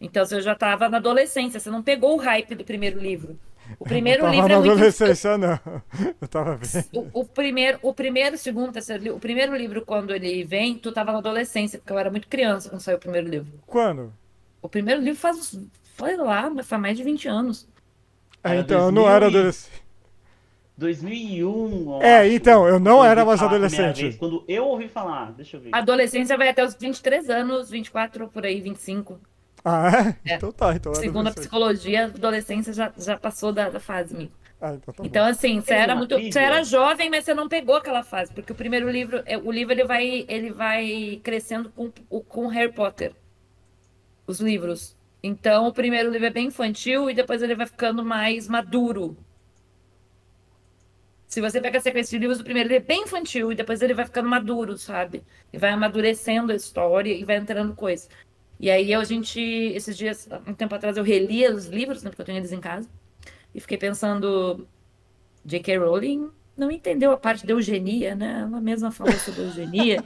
Então você já tava na adolescência, você não pegou o hype do primeiro livro. O primeiro eu livro é muito... adolescência, não. Eu tava vendo. O, o, primeiro, o primeiro, segundo, terceiro O primeiro livro, quando ele vem, tu tava na adolescência, porque eu era muito criança quando saiu o primeiro livro. Quando? O primeiro livro faz, foi lá, faz mais de 20 anos. Ah, então eu não era adolescente. 2001. É, então, eu não era mais adolescente. Vez, quando eu ouvi falar, deixa eu ver. A adolescência vai até os 23 anos, 24 por aí, 25. Ah, é? é. Então tá. Então Segundo a psicologia, a adolescência já, já passou da, da fase, amigo. Ah, então, tá então assim, você era muito, você era jovem, mas você não pegou aquela fase, porque o primeiro livro, é, o livro ele vai, ele vai crescendo com com Harry Potter. Os livros. Então, o primeiro livro é bem infantil e depois ele vai ficando mais maduro. Se você pega a sequência de livros, o primeiro ele é bem infantil e depois ele vai ficando maduro, sabe? E vai amadurecendo a história e vai entrando coisa. E aí a gente, esses dias, um tempo atrás, eu relia os livros, né, porque eu tenho eles em casa, e fiquei pensando, J.K. Rowling não entendeu a parte da eugenia, né? Ela mesma falou sobre eugenia,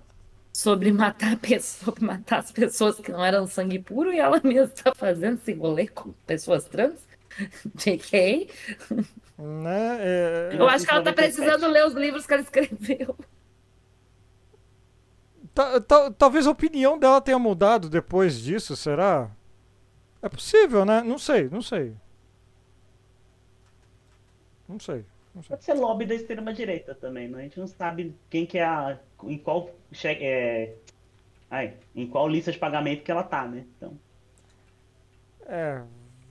sobre matar pessoas, sobre matar as pessoas que não eram sangue puro, e ela mesma está fazendo esse rolê com pessoas trans. J.K. Né? É... Eu acho que ela está precisando ler os livros que ela escreveu talvez a opinião dela tenha mudado depois disso, será? É possível, né? Não sei, não sei. Não sei. Não sei. Pode ser lobby da extrema-direita também, né? A gente não sabe quem que é a. em qual. É, ai, em qual lista de pagamento que ela tá, né? Então. É.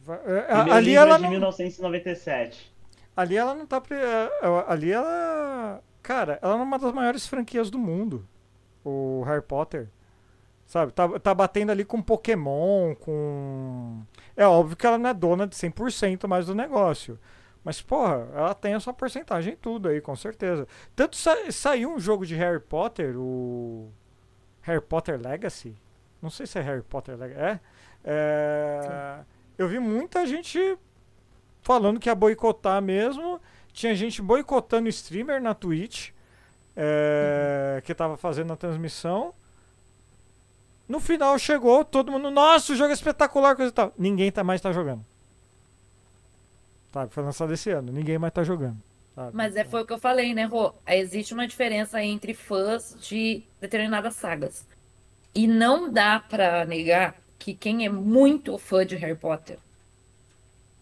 é ali ela. É de não... 1997. Ali ela não tá. É, ali ela. Cara, ela é uma das maiores franquias do mundo o Harry Potter. Sabe? Tá, tá batendo ali com Pokémon, com. É óbvio que ela não é dona de 100% mais do negócio. Mas, porra, ela tem a sua porcentagem em tudo aí, com certeza. Tanto sa saiu um jogo de Harry Potter, o. Harry Potter Legacy. Não sei se é Harry Potter Legacy. É. é... Eu vi muita gente falando que ia boicotar mesmo. Tinha gente boicotando streamer na Twitch é, que estava fazendo a transmissão. No final chegou, todo mundo, nossa, o jogo é espetacular, coisa e tal. Ninguém tá mais tá jogando. Sabe? Foi lançado esse ano. Ninguém mais tá jogando. sabe? Mas é, foi o que eu falei, né, Rô? Existe uma diferença entre fãs de determinadas sagas. E não dá pra negar que quem é muito fã de Harry Potter,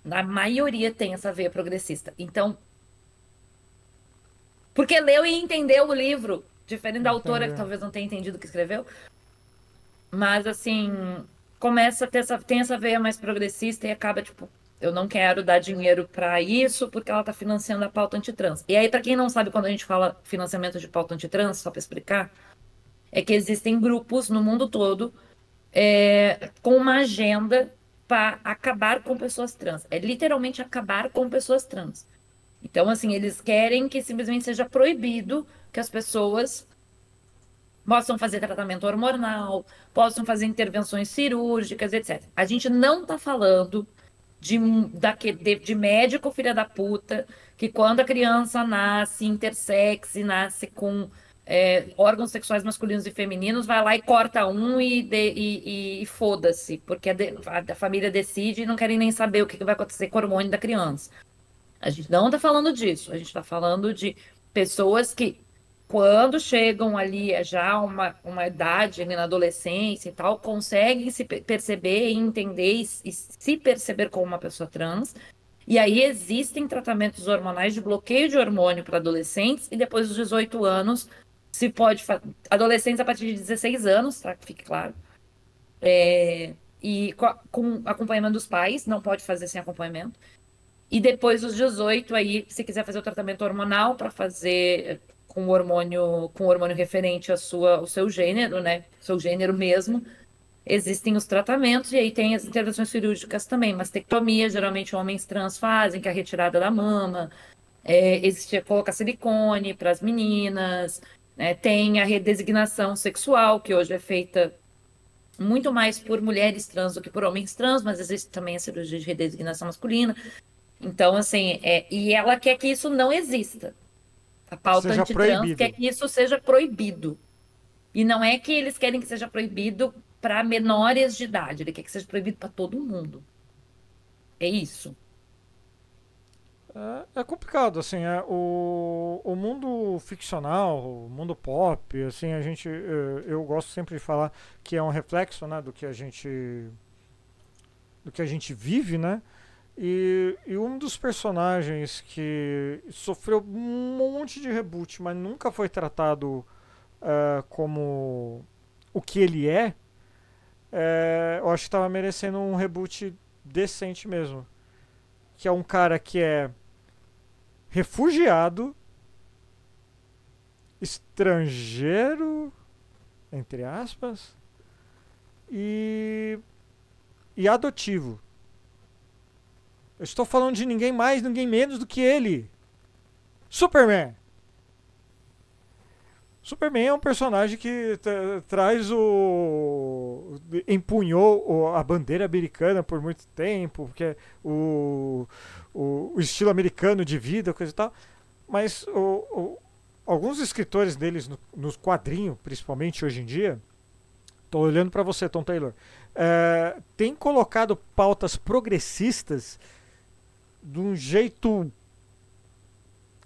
na maioria tem essa veia progressista. Então. Porque leu e entendeu o livro, diferente da autora que talvez não tenha entendido o que escreveu. Mas, assim, começa a ter essa, tem essa veia mais progressista e acaba, tipo, eu não quero dar dinheiro pra isso porque ela tá financiando a pauta antitrans. E aí, pra quem não sabe, quando a gente fala financiamento de pauta antitrans, só pra explicar, é que existem grupos no mundo todo é, com uma agenda para acabar com pessoas trans. É literalmente acabar com pessoas trans. Então, assim, eles querem que simplesmente seja proibido que as pessoas possam fazer tratamento hormonal, possam fazer intervenções cirúrgicas, etc. A gente não está falando de, de, de médico filha da puta, que quando a criança nasce intersex e nasce com é, órgãos sexuais masculinos e femininos, vai lá e corta um e, e- e- e foda-se, porque a, de- a- a família decide e não querem nem saber o que que vai acontecer com o hormônio da criança. A gente não está falando disso, a gente está falando de pessoas que, quando chegam ali é já uma, uma idade, ali na adolescência e tal, conseguem se pe- perceber e entender e, e se perceber como uma pessoa trans. E aí existem tratamentos hormonais de bloqueio de hormônio para adolescentes e depois dos 18 anos se pode adolescentes a partir de 16 anos, tá? Que fique claro. É, e co- com acompanhamento dos pais, não pode fazer sem acompanhamento. E depois dos 18 aí, se quiser fazer o tratamento hormonal para fazer eh, com hormônio, com hormônio referente à sua, ao seu gênero, né? Seu gênero mesmo. Existem os tratamentos e aí tem as intervenções cirúrgicas também, mastectomia, geralmente homens trans fazem, que é a retirada da mama. É, existe colocar silicone para as meninas, né? Tem a redesignação sexual, que hoje é feita muito mais por mulheres trans do que por homens trans, mas existe também a cirurgia de redesignação masculina. Então, assim, é, e ela quer que isso não exista. A pauta Seja antitrans proibido. quer que isso seja proibido. E não é que eles querem que seja proibido para menores de idade, ele quer que seja proibido para todo mundo. É isso. É, é complicado, assim, é, o, o mundo ficcional, o mundo pop, assim, a gente, eh, eu gosto sempre de falar que é um reflexo, né, do que a gente, do que a gente vive, né, e, e um dos personagens que sofreu um monte de reboot, mas nunca foi tratado eh, como o que ele é, eh, eu acho que estava merecendo um reboot decente mesmo. Que é um cara que é refugiado, estrangeiro, entre aspas, e, e adotivo. Eu estou falando de ninguém mais, ninguém menos do que ele. Superman. Superman é um personagem que tra- traz o. empunhou o- a bandeira americana por muito tempo, porque o, o, o estilo americano de vida, coisa e tal. Mas o- alguns escritores deles, no, nos quadrinhos, principalmente hoje em dia, estou olhando para você, Tom Taylor, é, tem colocado pautas progressistas de um jeito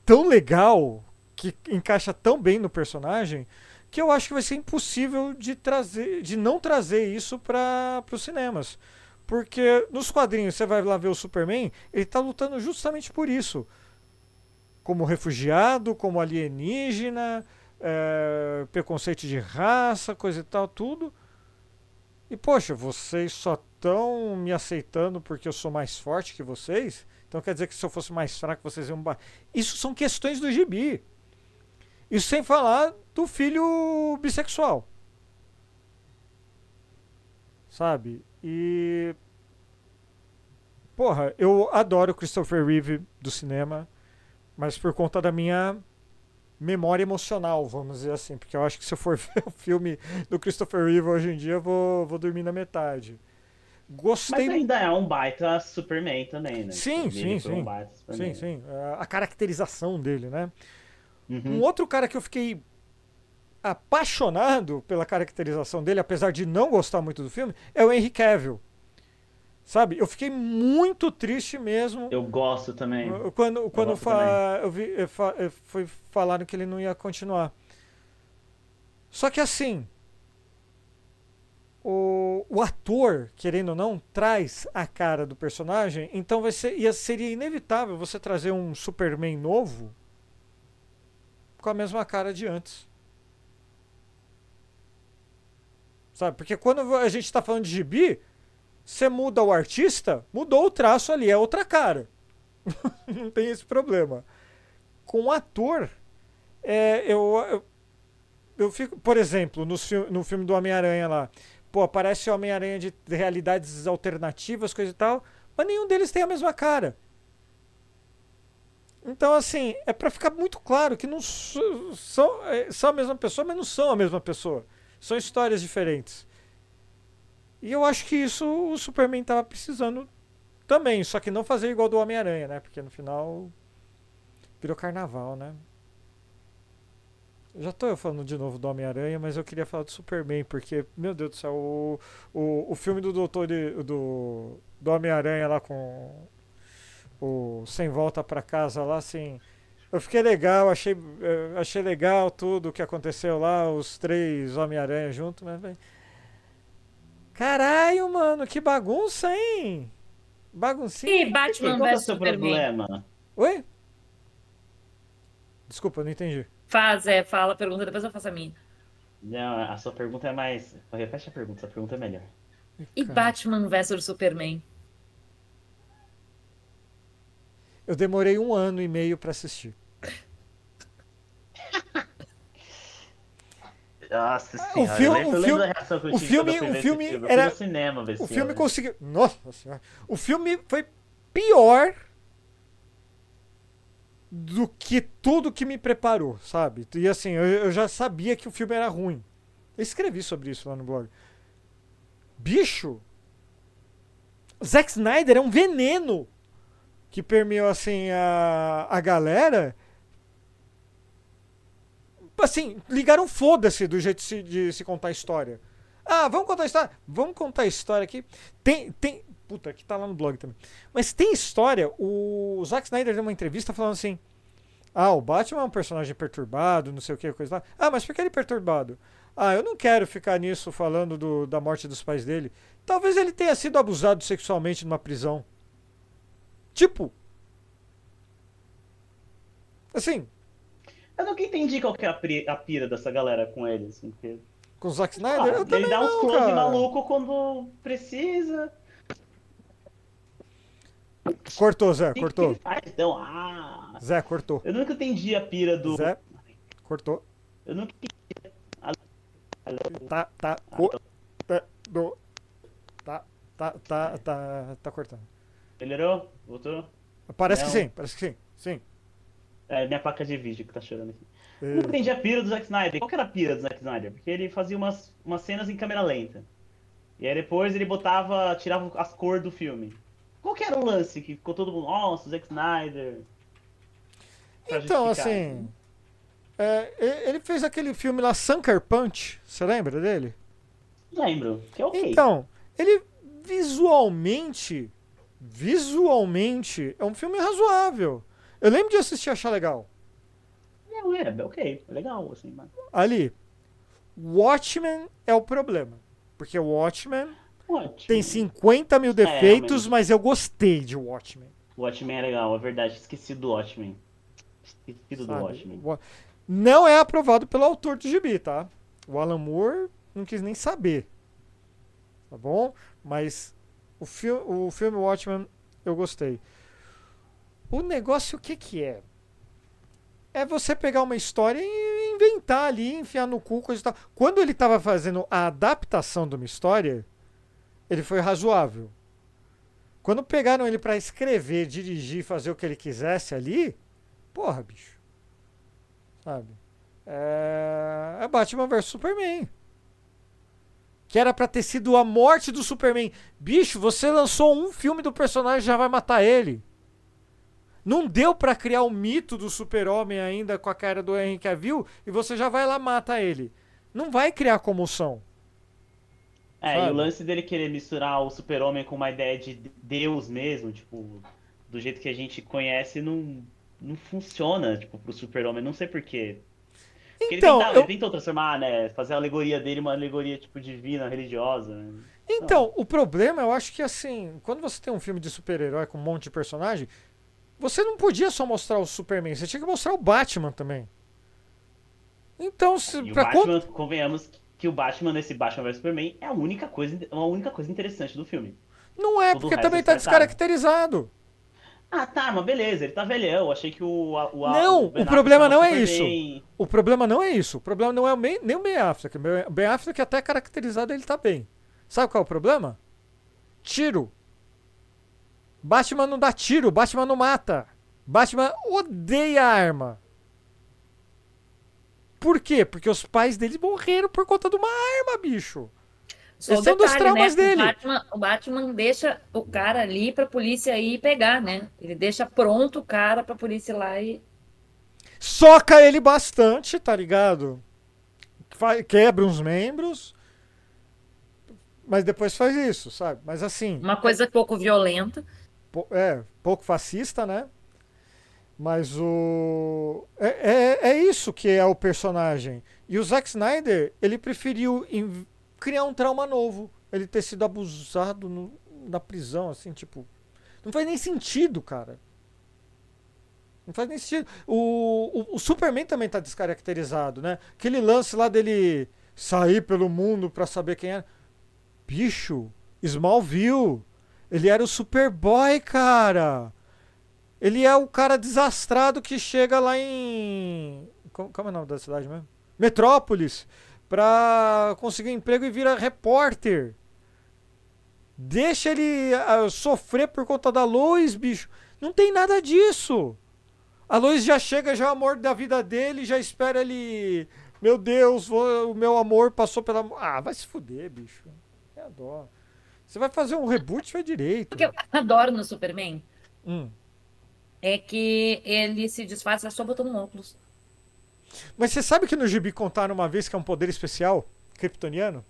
tão legal que encaixa tão bem no personagem que eu acho que vai ser impossível de trazer, de não trazer isso para os cinemas, porque nos quadrinhos você vai lá ver o Superman, ele está lutando justamente por isso, como refugiado, como alienígena, é, preconceito de raça, coisa e tal, tudo. E poxa, vocês só estão me aceitando porque eu sou mais forte que vocês? Então quer dizer que se eu fosse mais fraco vocês iam. Isso são questões do gibi. Isso sem falar do filho bissexual. Sabe? E. Porra, eu adoro Christopher Reeve do cinema, mas por conta da minha memória emocional, vamos dizer assim. Porque eu acho que se eu for ver o filme do Christopher Reeve hoje em dia, eu vou, vou dormir na metade. Gostei Mas ainda é um baita Superman também, né? Sim, Ele sim, foi um sim. Sim, sim. A- caracterização dele, né? Um Uhum. outro cara que eu fiquei apaixonado pela caracterização dele, apesar de não gostar muito do filme, é o Henry Cavill. Sabe? Eu fiquei muito triste mesmo. Eu gosto também. Quando, quando gosto fa- eu vi, eu fa- eu foi falaram que ele não ia continuar. Só que assim, o, o ator, querendo ou não, traz a cara do personagem, então vai ser, ia, seria inevitável você trazer um Superman novo com a mesma cara de antes. Sabe? Porque quando a gente está falando de gibi, você muda o artista, mudou o traço ali, é outra cara. não tem esse problema. Com o ator, é, eu, eu, eu fico, por exemplo, no, no filme do Homem-Aranha lá, pô, aparece Homem-Aranha de realidades alternativas, coisa e tal, mas nenhum deles tem a mesma cara. Então, assim, é pra ficar muito claro que não são, é, são a mesma pessoa, mas não são a mesma pessoa. São histórias diferentes. E eu acho que isso o Superman tava precisando também, só que não fazer igual do Homem-Aranha, né? Porque no final virou carnaval, né? Já tô eu falando de novo do Homem-Aranha, mas eu queria falar do Superman, porque, meu Deus do céu, o, o, o filme do Doutor de- do, do Homem-Aranha lá com o Sem Volta pra Casa lá, assim. Eu fiquei legal, achei, eh, achei legal tudo o que aconteceu lá, os três Homem-Aranha juntos, mas. Caralho, mano, que bagunça, hein? Baguncinha. E Batman é o vs seu Superman? problema? Oi? Desculpa, não entendi. Faz, é, fala a pergunta, depois eu faço a minha. Não, a sua pergunta é mais. Repete a pergunta, sua pergunta é melhor. E Cara. Batman vs Superman? Eu demorei um ano e meio pra assistir. Nossa o senhora, o filme- da reação que eu o filme- o filme esse filme. Era- cinema O filme filme. conseguiu. Nossa senhora. O filme foi pior do que tudo que me preparou, sabe? E assim, eu, eu já sabia que o filme era ruim. Eu escrevi sobre isso lá no blog. Bicho! Zack Snyder é um veneno que permeou assim a, a galera. Assim, ligaram foda-se do jeito de se, de se contar a história. Ah, vamos contar a história? Vamos contar a história aqui. Tem, tem. Puta, que tá lá no blog também. Mas tem história. O Zack Snyder deu uma entrevista falando assim: Ah, o Batman é um personagem perturbado, não sei o que, coisa lá. Ah, mas por que ele é perturbado? Ah, eu não quero ficar nisso falando do- da morte dos pais dele. Talvez ele tenha sido abusado sexualmente numa prisão. Tipo. Assim, Eu nunca entendi qual que é a, pira dessa galera com ele, assim, porque. com o Zack Snyder, Ah, eu ele dá uns close maluco quando precisa. Cortou, Zé, que que cortou. ele faz? Então, ah. Zé, cortou. Eu nunca entendi a pira do. Zé, cortou. Eu nunca Tá, tá, cortando. Tá, tá, tá, tá, tá cortando. Melhorou? Voltou? Parece que Não. sim, parece que sim. Sim. É minha placa de vídeo que tá chorando aqui. Eu É, nunca entendi a pira do Zack Snyder. Qual que era a pira do Zack Snyder? Porque ele fazia umas, umas cenas em câmera lenta. E aí depois ele botava, tirava as cores do filme. Qual que era o lance que ficou todo mundo, nossa, Zack Snyder. Então, assim. é, ele fez aquele filme lá, Sucker Punch. Você lembra dele? Lembro, que é ok. Então, ele visualmente. Visualmente é um filme razoável. Eu lembro de assistir e achar legal. Não, é, é ok, é legal, assim, mas... Ali, Watchmen é o problema. Porque Watchmen Ótimo. tem 50 mil defeitos, realmente. mas eu gostei de Watchmen. Watchmen é legal, é verdade. Esqueci do Watchmen. Esquecido do? Watchmen. Wa- Não é aprovado pelo autor do gibi, tá? O Alan Moore não quis nem saber. Tá bom? Mas o, fi o filme Watchmen eu gostei. O negócio o que que é? É você pegar uma história e inventar ali, enfiar no cu, coisa e tal. Quando ele tava fazendo a adaptação de uma história, ele foi razoável. Quando pegaram ele pra escrever, dirigir, fazer o que ele quisesse ali, porra, bicho. Sabe? É, é Batman vs Superman. Que era pra ter sido a morte do Superman. Bicho, você lançou um filme do personagem já vai matar ele. Não deu pra criar o mito do super-homem ainda com a cara do Henry Cavill e você já vai lá mata ele. Não vai criar comoção. É, Sabe? e o lance dele querer misturar o super-homem com uma ideia de Deus mesmo, tipo, do jeito que a gente conhece, não, não funciona, tipo, pro super-homem. Não sei porquê. Porque Então, ele, tentava, eu- ele tentou transformar, né? Fazer a alegoria dele uma alegoria, tipo, divina, religiosa. né? Então, o problema, eu acho que assim, quando você tem um filme de super-herói com um monte de personagem, você não podia só mostrar o Superman, você tinha que mostrar o Batman também. Então, se, E o pra Batman, quando- convenhamos que o Batman nesse Batman vs Superman é a única coisa, uma única coisa interessante do filme. não é, todo o porque resto também é tá descaracterizado. Ah, tá, mas beleza, ele tá velhão. Achei que o. a- o Não, Ben o problema não é isso. bem. O problema não é isso. O problema não é o Ben- nem o Ben Affleck. O Ben Affleck até caracterizado ele tá bem. Sabe qual é o problema? Tiro. Batman não dá tiro, Batman não mata. Batman odeia arma. Por quê? Porque os pais dele morreram por conta de uma arma, bicho. Só Esse é um dos traumas né? dele. O Batman, o Batman deixa o cara ali pra polícia ir pegar, né? Ele deixa pronto o cara pra polícia ir lá e. Soca ele bastante, tá ligado? Quebra uns membros. Mas depois faz isso, sabe? Mas assim. Uma coisa pouco violenta. é, pouco fascista, né? Mas o. É, é, é isso que é o personagem. E o Zack Snyder, ele preferiu criar um trauma novo. Ele ter sido abusado no- na prisão, assim, tipo. Não faz nem sentido, cara. Não faz nem sentido. O, o, o Superman também tá descaracterizado, né? Aquele lance lá dele sair pelo mundo pra saber quem era. Bicho, Smallville. Ele era o Superboy, cara. Ele é o cara desastrado que chega lá em. Como, como é o nome da cidade mesmo? Metrópolis. Pra conseguir um emprego e vira repórter. Deixa ele ah, sofrer por conta da Lois, bicho. Não tem nada disso. A Lois já chega, já é o amor da vida dele, já espera ele. Meu Deus, o meu amor passou pela. Ah, vai se fuder, bicho. É a dó. Você vai fazer um reboot, vai direito. O que eu adoro no Superman Hum. É que ele se disfarça só botando um óculos. Mas você sabe que no Gibi contaram uma vez que é um poder especial, kryptoniano?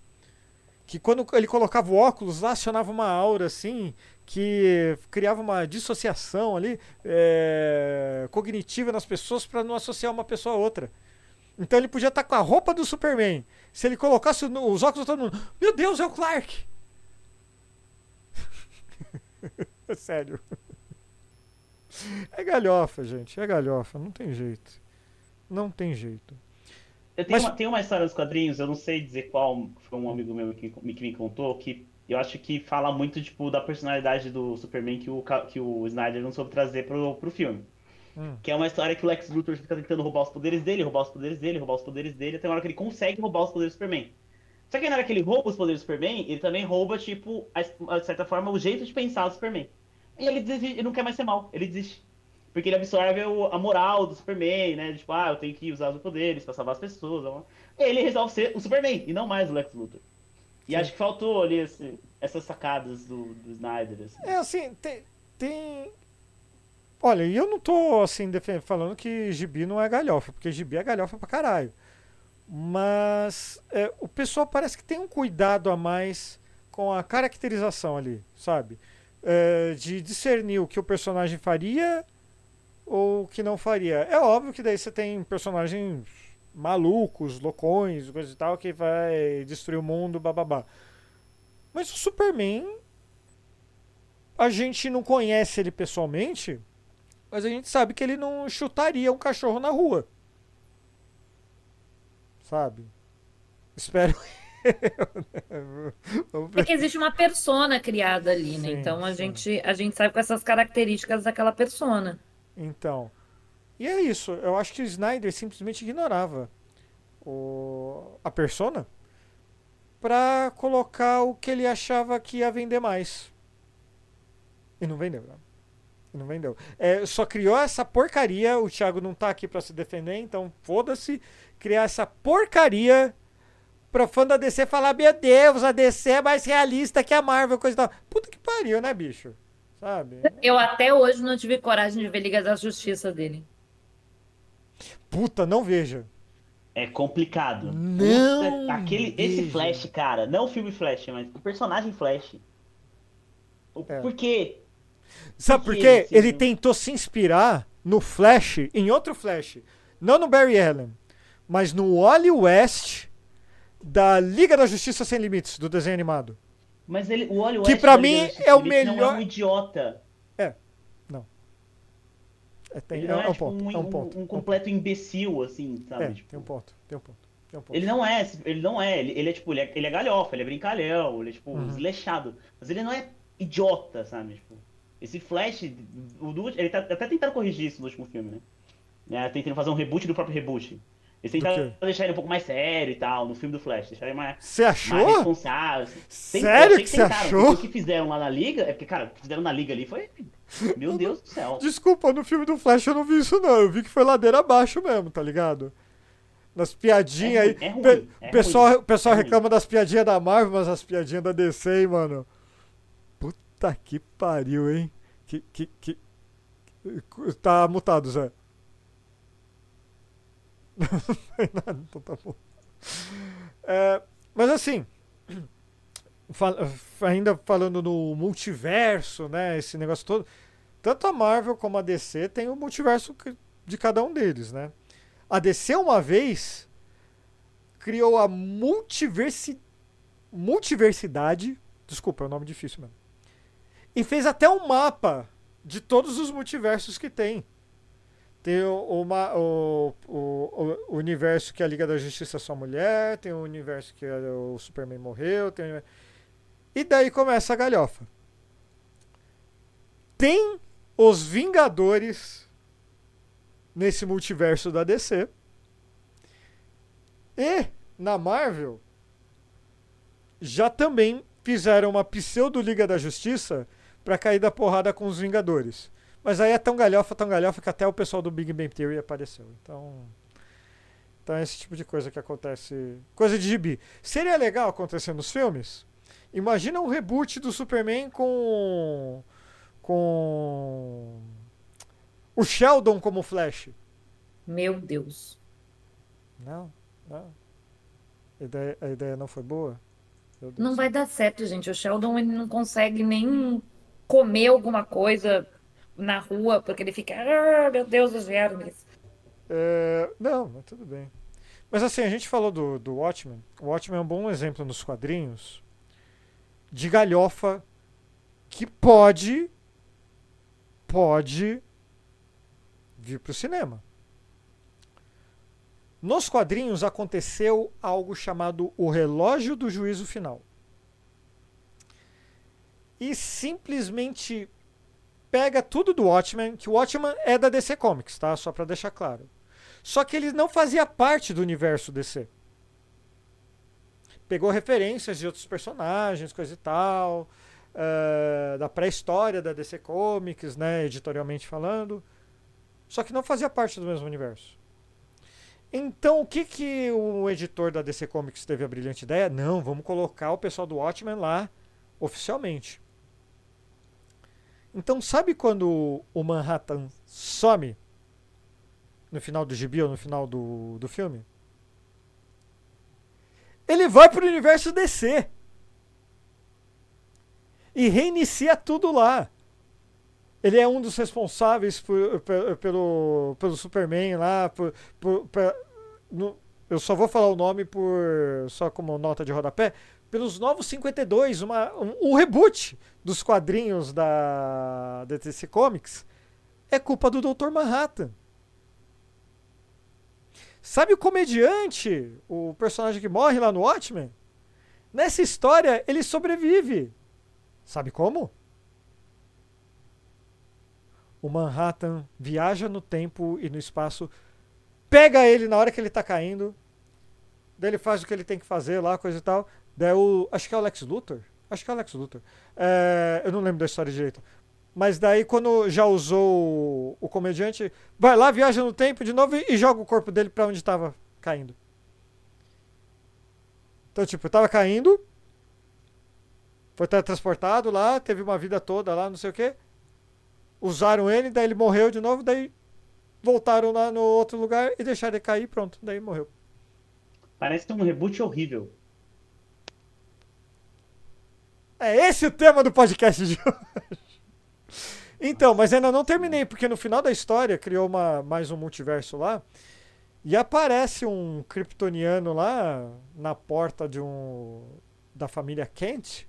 Que quando ele colocava o óculos lá, acionava uma aura assim, que criava uma dissociação ali é, cognitiva nas pessoas para não associar uma pessoa a outra. Então ele podia estar com a roupa do Superman. Se ele colocasse os óculos, todo mundo. Meu Deus, é o Clark! Sério. É galhofa, gente. É galhofa. Não tem jeito. Não tem jeito. Eu tenho, Mas- uma, tem uma história dos quadrinhos, eu não sei dizer qual, foi um amigo meu que, que me contou, que eu acho que fala muito, tipo, da personalidade do Superman que o, que o Snyder não soube trazer pro, pro filme. Hum. Que é uma história que o Lex Luthor fica tentando roubar os poderes dele, roubar os poderes dele, roubar os poderes dele, até uma hora que ele consegue roubar os poderes do Superman. Só que na hora que ele rouba os poderes do Superman, ele também rouba, tipo, a- de certa forma, o jeito de pensar do Superman. E ele, desiste, ele não quer mais ser mal, ele desiste. Porque ele absorve o- a moral do Superman, né? Tipo, ah, eu tenho que usar os poderes pra salvar as pessoas. ele resolve ser o Superman, e não mais o Lex Luthor. E Sim. acho que faltou ali esse- essas sacadas do, do Snyder. Assim. É assim, tem. tem... Olha, e eu não tô assim falando que gibi não é galhofa, porque gibi é galhofa pra caralho. Mas é, o pessoal parece que tem um cuidado a mais com a caracterização ali, sabe? É, de discernir o que o personagem faria ou o que não faria. É óbvio que daí você tem personagens malucos, loucões, coisa e tal, que vai destruir o mundo, bababá. Mas o Superman a gente não conhece ele pessoalmente, mas a gente sabe que ele não chutaria um cachorro na rua. Sabe? Espero. É que existe uma persona criada ali, né? Sim, Então a sim. gente, a gente sabe com essas características daquela persona. Então. E é isso. Eu acho que o Snyder simplesmente ignorava o, a persona pra colocar o que ele achava que ia vender mais. E não vendeu, né? E não vendeu. É, só criou essa porcaria. O Thiago não tá aqui pra se defender, então foda-se. Criar essa porcaria pra fã da DC falar: Meu Deus, a DC é mais realista que a Marvel, coisa e tal. Puta que pariu, né, bicho? Sabe? Eu até hoje não tive coragem de ver Liga da Justiça dele. Puta, não veja. É complicado. Não Puta, Aquele, esse. Flash, cara, não o filme Flash, mas o personagem Flash. O- É. Por quê? Sabe por Porque quê? Ele tentou se inspirar no Flash, em outro Flash. Não no Barry Allen, mas no Wally West da Liga da Justiça Sem Limites, do desenho animado. Mas ele, o Wally Que West pra da Liga mim é o Limites Não melhor- é um idiota. É, tem, Ele é, não é é, um tipo, ponto. um, é um um- ponto. um completo imbecil, assim, sabe? É, Tipo, tem um ponto. Tem um ponto. Tem um ponto. Ele não é, ele não é, ele, ele é tipo, ele é, ele é galhofa, ele é brincalhão, ele é tipo, Uhum. desleixado. Mas ele não é idiota, sabe? Tipo, esse Flash, o do- ele tá até tentando corrigir isso no último filme, né? É, tentando fazer um reboot do próprio reboot. Eles tentaram deixar ele um pouco mais sério e tal, no filme do Flash, deixar ele mais, Você mais achou? responsável. Tem- eu Sério que você achou? O que fizeram lá na liga, é porque, cara, o que fizeram na liga ali foi. Meu Deus do céu. Desculpa, no filme do Flash eu não vi isso não. Eu vi que foi ladeira abaixo mesmo, tá ligado? Nas piadinhas É aí. ruim, é ruim, é o pessoal, ruim, pessoal é ruim. reclama das piadinhas da Marvel, mas as piadinhas da DC, hein, mano. Puta que pariu, hein? Que, que, que... Tá mutado, Zé. Não nada, então tá bom. É, mas assim, fal- ainda falando no multiverso, né? Esse negócio todo. Tanto a Marvel como a DC tem o multiverso que- de cada um deles, né? A DC uma vez criou a multiversi... multiversidade. Desculpa, é um nome difícil mesmo. E fez até um mapa de todos os multiversos que tem. Tem uma- o, o, o universo que a Liga da Justiça é só mulher, tem o universo que o Superman morreu, tem e daí começa a galhofa. Tem os Vingadores nesse multiverso da DC. E na Marvel já também fizeram uma pseudo Liga da Justiça pra cair da porrada com os Vingadores. Mas aí é tão galhofa, tão galhofa que até o pessoal do Big Bang Theory apareceu. Então, então é esse tipo de coisa que acontece. Coisa de gibi. Seria legal acontecer nos filmes? Imagina um reboot do Superman com. com. o Sheldon como Flash. Meu Deus. Não, não. A ideia, a ideia não foi boa? Não vai dar certo, gente. O Sheldon ele não consegue nem comer alguma coisa na rua, porque ele fica, ah, meu Deus, os vermes. É, não, mas tudo bem. Mas assim, a gente falou do, do Watchmen. O Watchmen é um bom exemplo nos quadrinhos de galhofa que pode pode vir para o cinema. Nos quadrinhos aconteceu algo chamado o relógio do juízo final. E simplesmente pega tudo do Watchmen, que o Watchmen é da DC Comics, tá? Só pra deixar claro. Só que ele não fazia parte do universo DC. Pegou referências de outros personagens, coisa e tal, eh, da pré-história da DC Comics, né, editorialmente falando. Só que não fazia parte do mesmo universo. Então, o que que o editor da DC Comics teve a brilhante ideia? Não, vamos colocar o pessoal do Watchmen lá oficialmente. Então, sabe quando o Manhattan some no final do gibi ou no final do, do filme? Ele vai pro universo DC e reinicia tudo lá. Ele é um dos responsáveis por- pe- pelo, pelo Superman lá. Por, por- pe- no- eu só vou falar o nome por só como nota de rodapé. Pelos Novos 52, uma, um, um reboot dos quadrinhos da, DC Comics é culpa do Dr. Manhattan. Sabe o comediante, o personagem que morre lá no Watchmen? Nessa história, ele sobrevive. Sabe como? O Manhattan viaja no tempo e no espaço, pega ele na hora que ele tá caindo, daí ele faz o que ele tem que fazer lá, coisa e tal. Daí o. Acho que é o Lex Luthor? Acho que é o Lex Luthor. É, eu não lembro da história direito. Mas daí, quando já usou o, o comediante, vai lá, viaja no tempo de novo e, e joga o corpo dele pra onde tava caindo. Então, tipo, tava caindo, foi teletransportado lá, teve uma vida toda lá, não sei o que. Usaram ele, daí ele morreu de novo, daí voltaram lá no outro lugar e deixaram ele cair, pronto, daí morreu. Parece um reboot horrível. É esse o tema do podcast de hoje. Então, mas ainda não terminei, porque no final da história criou uma, mais um multiverso lá. E aparece um kryptoniano lá na porta de um da família Kent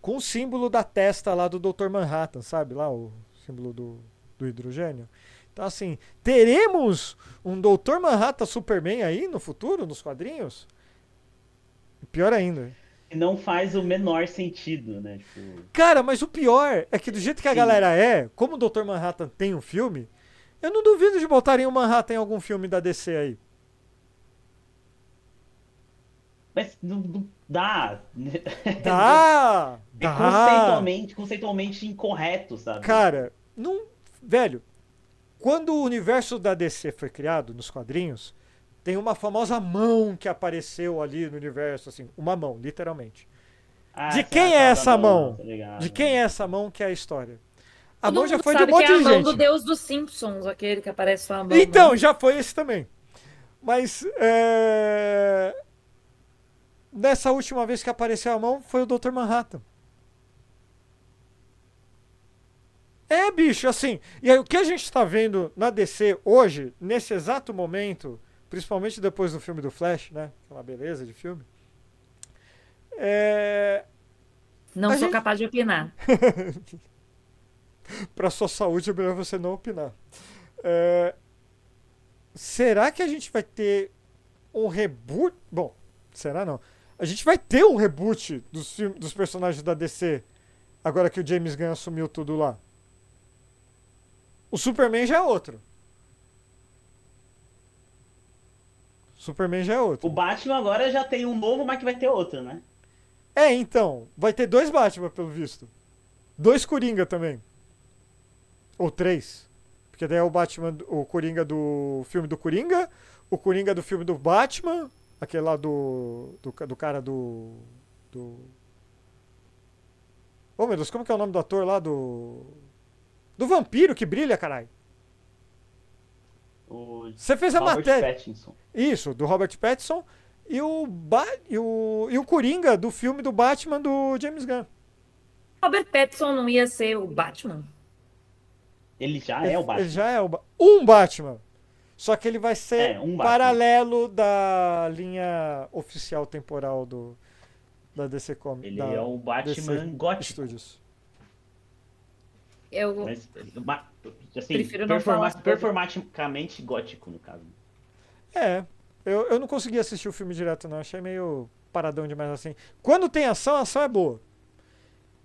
com o símbolo da testa lá do Dr. Manhattan, sabe? Lá o símbolo do, do hidrogênio. Então, assim, teremos um Dr. Manhattan Superman aí no futuro, nos quadrinhos? Pior ainda. E não faz o menor sentido, né? Tipo, Cara, mas o pior é que do jeito que a Sim. galera é, como o Dr. Manhattan tem um filme, eu não duvido de botarem o Manhattan em algum filme da DC aí. mas não, não dá. Dá! É dá! conceitualmente, conceitualmente incorreto, sabe? Cara, não. Velho, quando o universo da DC foi criado nos quadrinhos, tem uma famosa mão que apareceu ali no universo, assim, uma mão, literalmente. Ah, de essa quem é essa da mão? tá. De quem é essa mão que é a história? A Todo mão já foi de um sabe monte que é a de mão gente. do deus dos Simpsons, aquele que aparece só a mão. Então, né? já foi esse também. Mas é, nessa última vez que apareceu a mão foi o Dr. Manhattan. É, bicho, assim. E aí, o que a gente tá vendo na DC hoje, nesse exato momento, principalmente depois do filme do Flash, né? Aquela beleza de filme. É. Não a sou gente- capaz de opinar. Pra sua saúde é melhor você não opinar. É, será que a gente vai ter um reboot? Bom, será não. A gente vai ter um reboot dos, dos personagens da DC agora que o James Gunn assumiu tudo lá. O Superman já é outro. Superman já é outro. O Batman agora já tem um novo, mas que vai ter outro, né? É, então. Vai ter dois Batman, pelo visto. Dois Coringa também. Ou três. Porque daí é o Batman, o Coringa do filme do Coringa, o Coringa do filme do Batman, aquele lá do. do, do cara do. do. Ô meu Deus, como que é o nome do ator lá do. Do vampiro que brilha, caralho? O Você fez a Robert matéria. Pattinson. Isso, do Robert Pattinson e o, ba e, o, e o Coringa do filme do Batman do James Gunn. Robert Pattinson não ia ser o Batman? Ele já é o Batman. Ele já é o Ba- um Batman. Só que ele vai ser É, um paralelo da linha oficial temporal do da DC Comics. Ele da é o Batman DC gótico. Studios. Eu, Mas, ma- assim, Prefiro não performa- performaticamente gótico, no caso. É, eu, eu não consegui assistir o filme direto, não. Achei meio paradão demais assim. Quando tem ação, a ação é boa.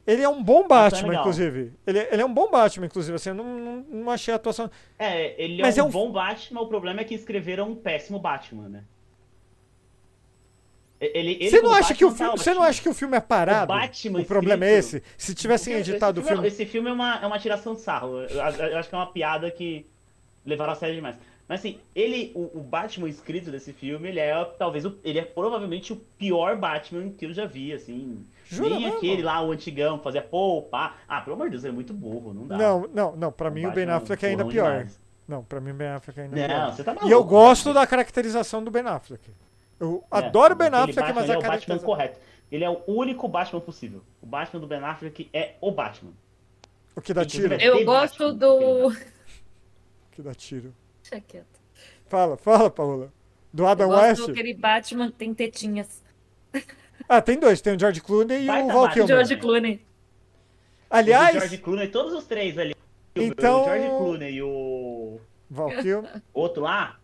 Ele é um bom é Batman, legal. inclusive. Ele, ele é um bom Batman, inclusive. Assim, eu não, não, não achei a atuação. É, ele Mas é é um um- bom Batman, o problema é que escreveram um péssimo Batman, né? Ele, ele Você não, acha que o Batman filme, tá você não acha que o filme é parado? O Batman problema é esse. Se tivessem Esse editado o filme- filme. Esse filme é uma, é uma tiração de sarro. Eu, eu- eu acho que é uma piada que levaram a sério demais. Mas assim, ele, o, o Batman escrito desse filme, ele é talvez o, ele é provavelmente o pior Batman que eu já vi, assim. Jura Nem mesmo? aquele lá, o antigão, fazia pô, pá. Ah, pelo amor de Deus, ele é muito burro, não dá. Não, não, não. Pra O mim o Ben Batman Affleck é ainda pior. demais. Não, pra mim o Ben Affleck é ainda pior. Não, você tá maluco. E eu gosto cara. da caracterização do Ben Affleck. Eu É, adoro o Ben aquele Affleck, Batman, mas ele é o Batman correto. Ele é o único Batman possível. O Batman do Ben Affleck é o Batman. O que dá tiro. eu gosto Batman, do. O que dá tiro. Deixa quieto. Fala, fala, Paola. Do Adam Eu gosto West? daquele Batman que tem tetinhas. Ah, tem dois. Tem o George Clooney e Baita o Val Batman. Kilmer. George Clooney. Aliás, O George Clooney, todos os três ali. Então- O George Clooney e o Val Kilmer. outro lá,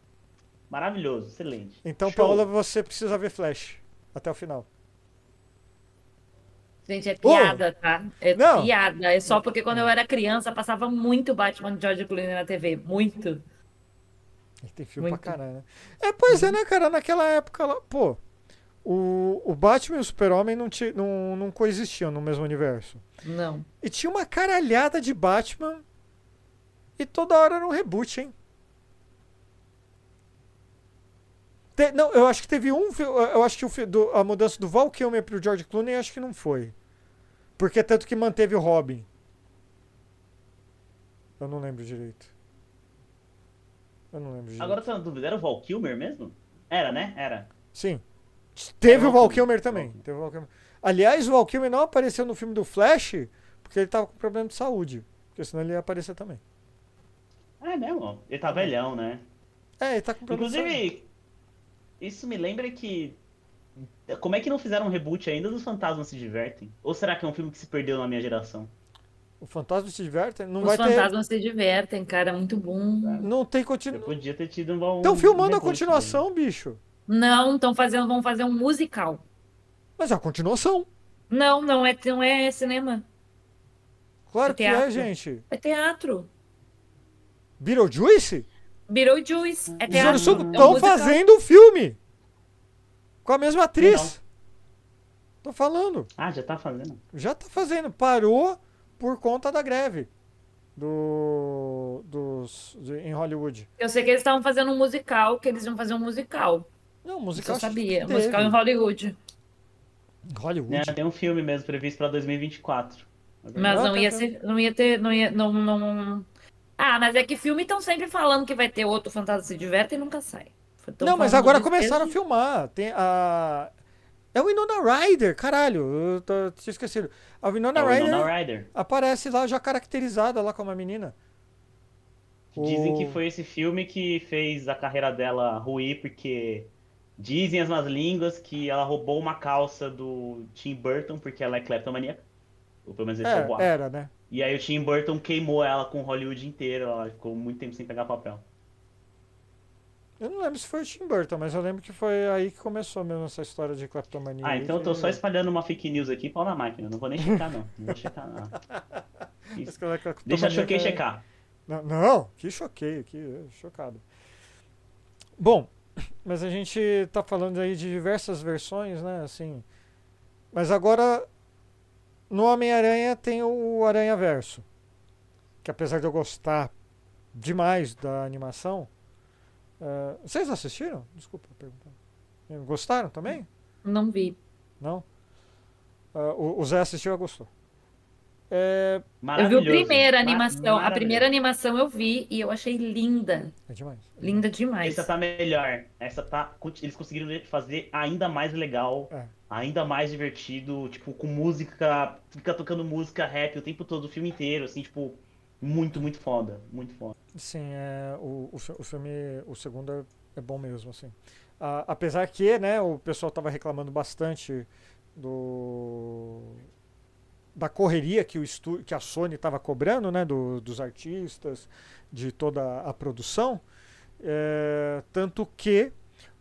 maravilhoso, excelente. Então, Show. Paola, você precisa ver Flash. Até o final. Gente, é piada, tá? É Não. piada. É só porque quando eu era criança passava muito Batman de George Clooney na TV. Muito. E Tem filme Muito. pra caralho, né? É, pois é, né, cara? Naquela época lá, pô, o, o Batman e o Super-Homem não, ti- não, não coexistiam no mesmo universo. Não. E tinha uma caralhada de Batman e toda hora era um reboot, hein? Te- não, eu acho que teve um. Eu acho que o do- a mudança do Val Kilmer pro George Clooney, acho que não foi. Porque é tanto que manteve o Robin. Eu não lembro direito. Eu não lembro direito. Agora tô na dúvida, era o Val Kilmer mesmo? Era, né? Era. Sim. Teve É, o Val Kilmer também. Teve o Val Kilmer. Aliás, o Val Kilmer não apareceu no filme do Flash porque ele tava com problema de saúde. Porque senão ele ia aparecer também. É mesmo? Ele tá velhão, né? É, ele tá com problema de saúde. Inclusive, isso me lembra que. Como é que não fizeram um reboot ainda dos Fantasmas Se Divertem? Ou será que é um filme que se perdeu na minha geração? O Fantasma se diverte, não Os vai ter. fantasmas se divertem, cara, muito bom. Não tem continuação. podia ter tido um bom. Estão filmando a reboot continuação, bicho. Não, estão fazendo, vão fazer um musical. Mas é a continuação. Não, não é, não é cinema. Claro É que é, gente. É teatro. Beetlejuice? Beetlejuice. É Os teatro. Olhos é um estão musical. fazendo o filme. Com a mesma atriz. Tô falando. Ah, já tá fazendo. Já tá fazendo. Parou por conta da greve. Do. Dos. de- em Hollywood. Eu sei que eles estavam fazendo um musical, que eles iam fazer um musical. Não, musical. eu sabia. Um musical em Hollywood. Hollywood. É, tem um filme mesmo previsto pra 2024. Mas Ah, não tá, ia ser, não ia ter, não ia, não, não... Ah, mas é que filme estão sempre falando que vai ter outro Fantasma se diverte e nunca sai. Tão Não, mas agora começaram a filmar. Tem a. É o Winona Ryder, caralho. Eu tô, tinha esquecido. A Winona É Ryder Winona Ryder. aparece lá já caracterizada lá como a menina. Dizem O- que foi esse filme que fez a carreira dela ruir, porque dizem as más línguas que ela roubou uma calça do Tim Burton, porque ela é cleptomaníaca. Ou pelo menos esse é, o boato. É, era, né? E aí o Tim Burton queimou ela com Hollywood inteiro, ela ficou muito tempo sem pegar papel. Eu não lembro se foi o Tim Burton, mas eu lembro que foi aí que começou mesmo essa história de kleptomania. Ah, então eu tô que- só espalhando uma fake news aqui, pau na máquina. Não vou nem checar, não. Não vou checar, não. É Deixa Choquei que é- checar. Não, não, que choquei aqui, é, chocado. Bom, mas a gente tá falando aí de diversas versões, né? Assim. Mas agora no Homem-Aranha tem o Aranha Verso. Que apesar de eu gostar demais da animação. eh, vocês assistiram? Desculpa perguntar. Gostaram também? Não vi. Não? Ah, o, o Zé assistiu e gostou. É, Eu vi a primeira Ma- animação. A primeira animação eu vi e eu achei linda. é demais. Linda demais. Essa tá melhor. Essa tá. Eles conseguiram fazer ainda mais legal, É. ainda mais divertido, tipo, com música. Fica tocando música rap o tempo todo, o filme inteiro, assim, tipo, muito, muito foda. Muito foda. Sim, é, o, o, o filme, o segundo é, é bom mesmo, assim. Apesar que, né, o pessoal tava reclamando bastante do da correria que o estu, que a Sony estava cobrando, né, do- dos artistas, de toda a produção, é, tanto que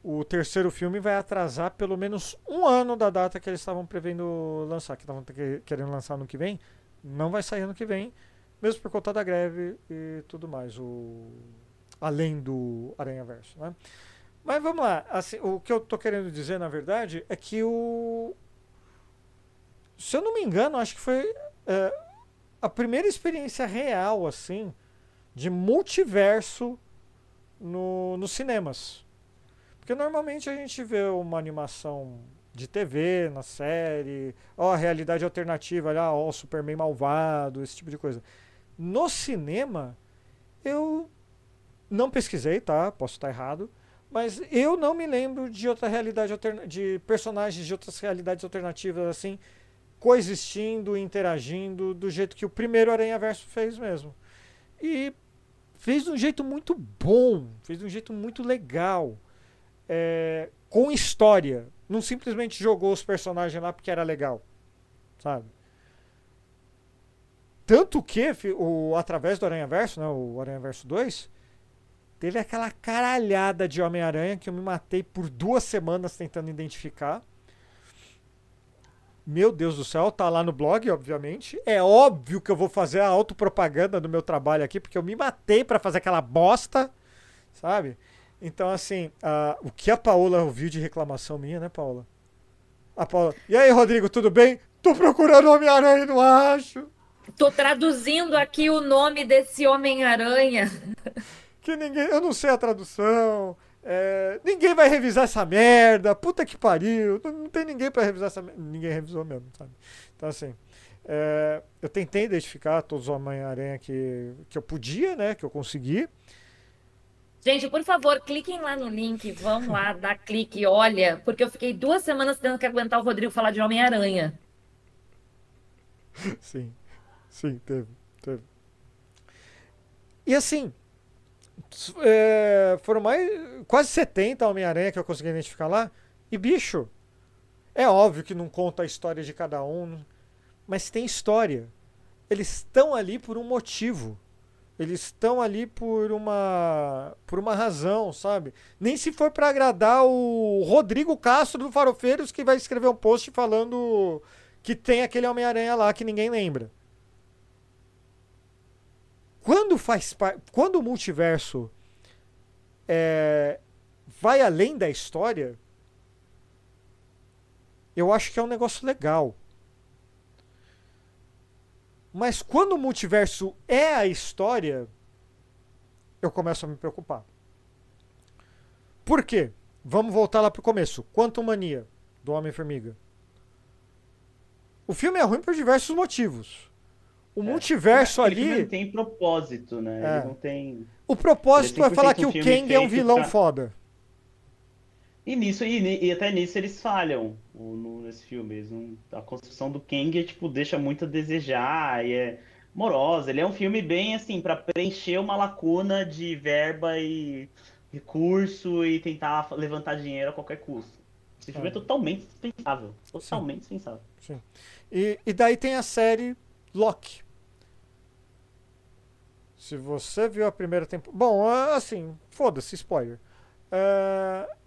o terceiro filme vai atrasar pelo menos um ano da data que eles estavam prevendo lançar, que estavam que- querendo lançar no que vem, não vai sair ano que vem, mesmo por conta da greve e tudo mais, o além do Aranha Verso, né? Mas vamos lá, assim, o que eu tô querendo dizer na verdade é que o se eu não me engano, acho que foi é, a primeira experiência real assim de multiverso no, nos cinemas. Porque normalmente a gente vê uma animação de TV, na série, ó, a realidade alternativa, olha, ó, o Superman malvado, esse tipo de coisa. No cinema, eu não pesquisei, tá? Posso estar errado. Mas eu não me lembro de outra realidade de personagens de outras realidades alternativas assim coexistindo, interagindo do jeito que o primeiro Aranha Verso fez mesmo. E fez de um jeito muito bom, fez de um jeito muito legal, é, com história. Não simplesmente jogou os personagens lá porque era legal, sabe? Tanto que o através do Aranha Verso, né, o Aranha Verso 2, teve aquela caralhada de Homem-Aranha que eu me matei por duas semanas tentando identificar. Meu Deus do céu, tá lá no blog, obviamente. É óbvio que eu vou fazer a autopropaganda do meu trabalho aqui, porque eu me matei pra fazer aquela bosta, sabe? Então, assim, ah, o que a Paola ouviu de reclamação minha, né, Paola? A Paola, e aí, Rodrigo, tudo bem? Tô procurando Homem-Aranha e não acho. Tô traduzindo aqui o nome desse Homem-Aranha. que ninguém. Eu não sei a tradução. é, ninguém vai revisar essa merda. Puta que pariu. Não, não tem ninguém pra revisar essa merda. Ninguém revisou mesmo, sabe? Então, assim. é, eu tentei identificar todos os Homem-Aranha que, que eu podia, né? Que eu consegui. Gente, por favor, cliquem lá no link, vão lá, dá clique, olha, porque eu fiquei duas semanas tendo que aguentar o Rodrigo falar de Homem-Aranha. Sim, sim, teve, teve. E assim, é, foram mais quase 70 Homem-Aranha que eu consegui identificar lá. E bicho, é óbvio que não conta a história de cada um, mas tem história. Eles estão ali por um motivo. Eles estão ali por uma por uma razão, sabe? Nem se for para agradar o Rodrigo Castro do Farofeiros que vai escrever um post falando que tem aquele Homem-Aranha lá que ninguém lembra. Quando faz quando o multiverso é, vai além da história, eu acho que é um negócio legal. Mas quando o multiverso é a história, eu começo a me preocupar. Por quê? Vamos voltar lá pro começo. Quanto Mania, do Homem-Formiga. O filme é ruim por diversos motivos. O é, multiverso ali. Ele não tem propósito, né? É. Ele não tem. O propósito é falar que o Kang é um vilão pra... foda. E nisso, e, e, até nisso eles falham no, nesse filme. Não, a construção do Kang é, tipo, deixa muito a desejar e é morosa. Ele é um filme bem assim, para preencher uma lacuna de verba e recurso e tentar levantar dinheiro a qualquer custo. Esse filme é, é totalmente dispensável. Totalmente Sim. dispensável. Sim. E, e daí tem a série Loki. Se você viu a primeira temporada. Bom, assim, foda-se, spoiler. É...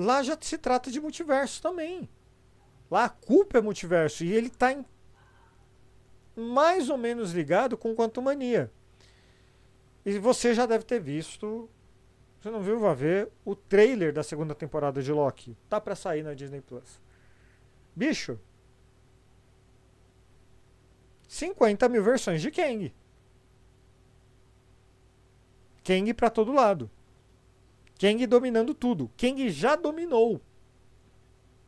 Lá já se trata de multiverso também. Lá a culpa é multiverso. E ele está mais ou menos ligado com Quantum Mania. E você já deve ter visto. Você não viu, vai ver o trailer da segunda temporada de Loki. Tá para sair na Disney Plus. Bicho, 50 mil versões de Kang. Kang para todo lado. Kang dominando tudo. Kang já dominou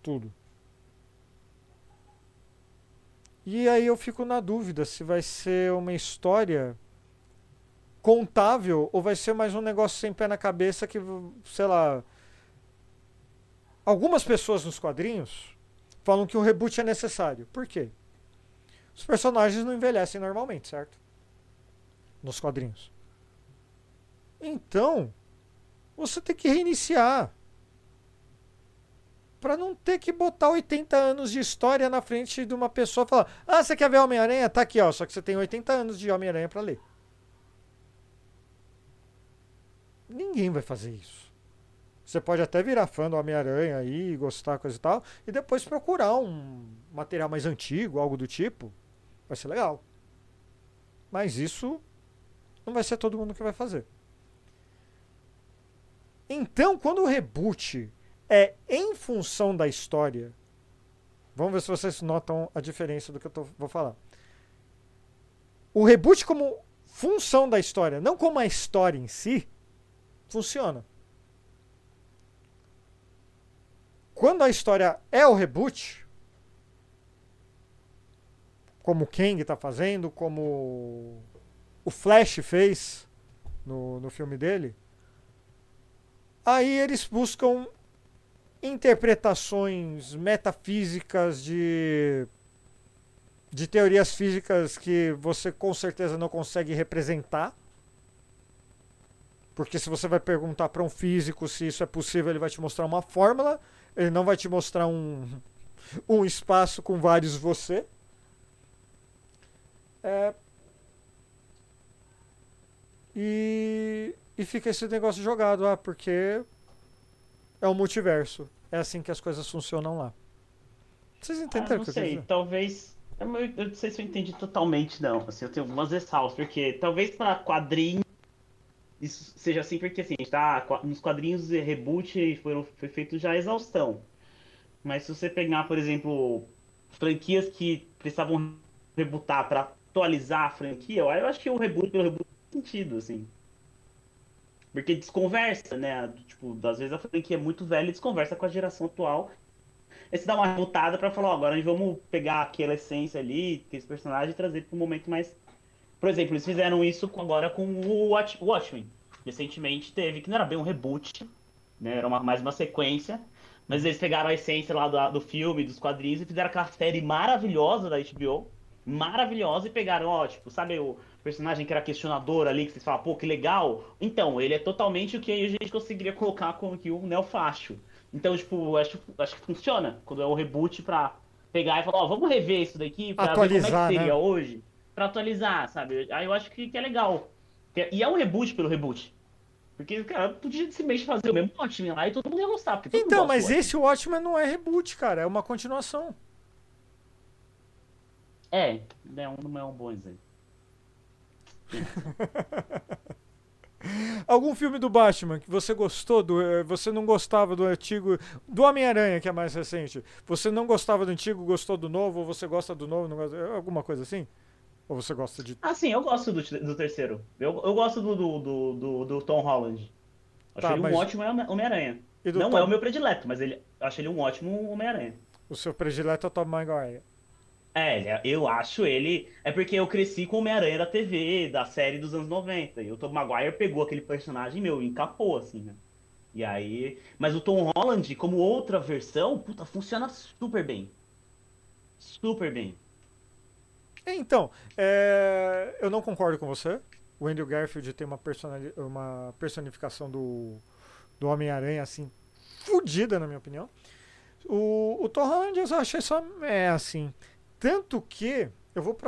tudo. E aí eu fico na dúvida se vai ser uma história contável ou vai ser mais um negócio sem pé na cabeça que, sei lá. Algumas pessoas nos quadrinhos falam que o reboot é necessário. Por quê? Os personagens não envelhecem normalmente, certo? Nos quadrinhos. Então, você tem que reiniciar. Para não ter que botar 80 anos de história na frente de uma pessoa e falar: Ah, você quer ver Homem-Aranha? Tá aqui, ó. Só que você tem 80 anos de Homem-Aranha para ler. Ninguém vai fazer isso. Você pode até virar fã do Homem-Aranha aí, gostar, coisa e tal, e depois procurar um material mais antigo, algo do tipo. Vai ser legal. Mas isso não vai ser todo mundo que vai fazer. Então, quando o reboot é em função da história, vamos ver se vocês notam a diferença do que eu tô, vou falar. O reboot como função da história, não como a história em si, funciona. Quando a história é o reboot, como o Kang está fazendo, como o Flash fez no, no filme dele. Aí eles buscam interpretações metafísicas de de teorias físicas que você com certeza não consegue representar. Porque se você vai perguntar para um físico se isso é possível, ele vai te mostrar uma fórmula, ele não vai te mostrar um, um espaço com vários você. É... E... e fica esse negócio jogado, ah, porque é o multiverso. É assim que as coisas funcionam lá. Vocês entenderam ah, não o que sei, eu talvez. Eu, não sei se eu entendi totalmente, não. Assim, eu tenho algumas ressalvas, porque talvez para quadrinhos isso seja assim, porque assim, tá, nos quadrinhos de reboot foi, foi feito já exaustão. Mas se você pegar, por exemplo, franquias que precisavam rebootar para atualizar a franquia, eu acho que o reboot pelo reboot faz sentido, assim. Porque desconversa, né? Tipo, às vezes a franquia é muito velha e desconversa com a geração atual. Aí você dá uma rebutada pra falar, ó, agora gente vamos pegar aquela essência ali, aquele personagem e trazer para um momento mais. Por exemplo, eles fizeram isso agora com o Watch... Watchmen. recentemente teve, que não era bem um reboot, né? Era uma, mais uma sequência. Mas eles pegaram a essência lá do, do filme, dos quadrinhos, e fizeram aquela série maravilhosa da HBO. Maravilhosa, e pegaram, ó, tipo, sabe o personagem que era questionador ali, que vocês falam, pô, que legal. Então, ele é totalmente o que a gente conseguiria colocar como que um neofacho. Então, tipo, acho, acho que funciona quando é um reboot pra pegar e falar, ó, vamos rever isso daqui pra ver como é Atualizar, que seria né? hoje. Pra atualizar, sabe? Aí eu acho que, que é legal. E é um reboot pelo reboot. Porque, cara, podia simplesmente fazer o mesmo Watchmen lá e todo mundo ia gostar. Então, mas Watchmen. esse Watchmen não é reboot, cara. É uma continuação. É, não é um, não é um bom exemplo. Algum filme do Batman que você gostou, do, eh, você não gostava do antigo, do Homem-Aranha, que é mais recente. Você não gostava do antigo, gostou do novo, ou você gosta do novo, gosta, alguma coisa assim? Ou você gosta de. Ah, sim, eu gosto do, do terceiro. Eu, eu gosto do, do, do, do- Tom Holland. Acho Tá, ele mas- um ótimo Home- Homem-Aranha. Não Tom- é o meu predileto, mas ele, acho ele um ótimo Homem-Aranha. O seu predileto é o Tom Maguire. É, é- eu acho ele. É porque eu cresci com o Homem-Aranha da TV, da série dos anos 90. E o Tom Maguire pegou aquele personagem meu, e encapou, assim, né? E aí. Mas o Tom Holland, como outra versão, puta, funciona super bem. Super bem. Então, é, eu não concordo com você. O Andrew Garfield tem uma, personali- uma personificação do, do Homem-Aranha, assim, fodida, na minha opinião. O, o Tom Holland eu achei só é assim. Tanto que, eu vou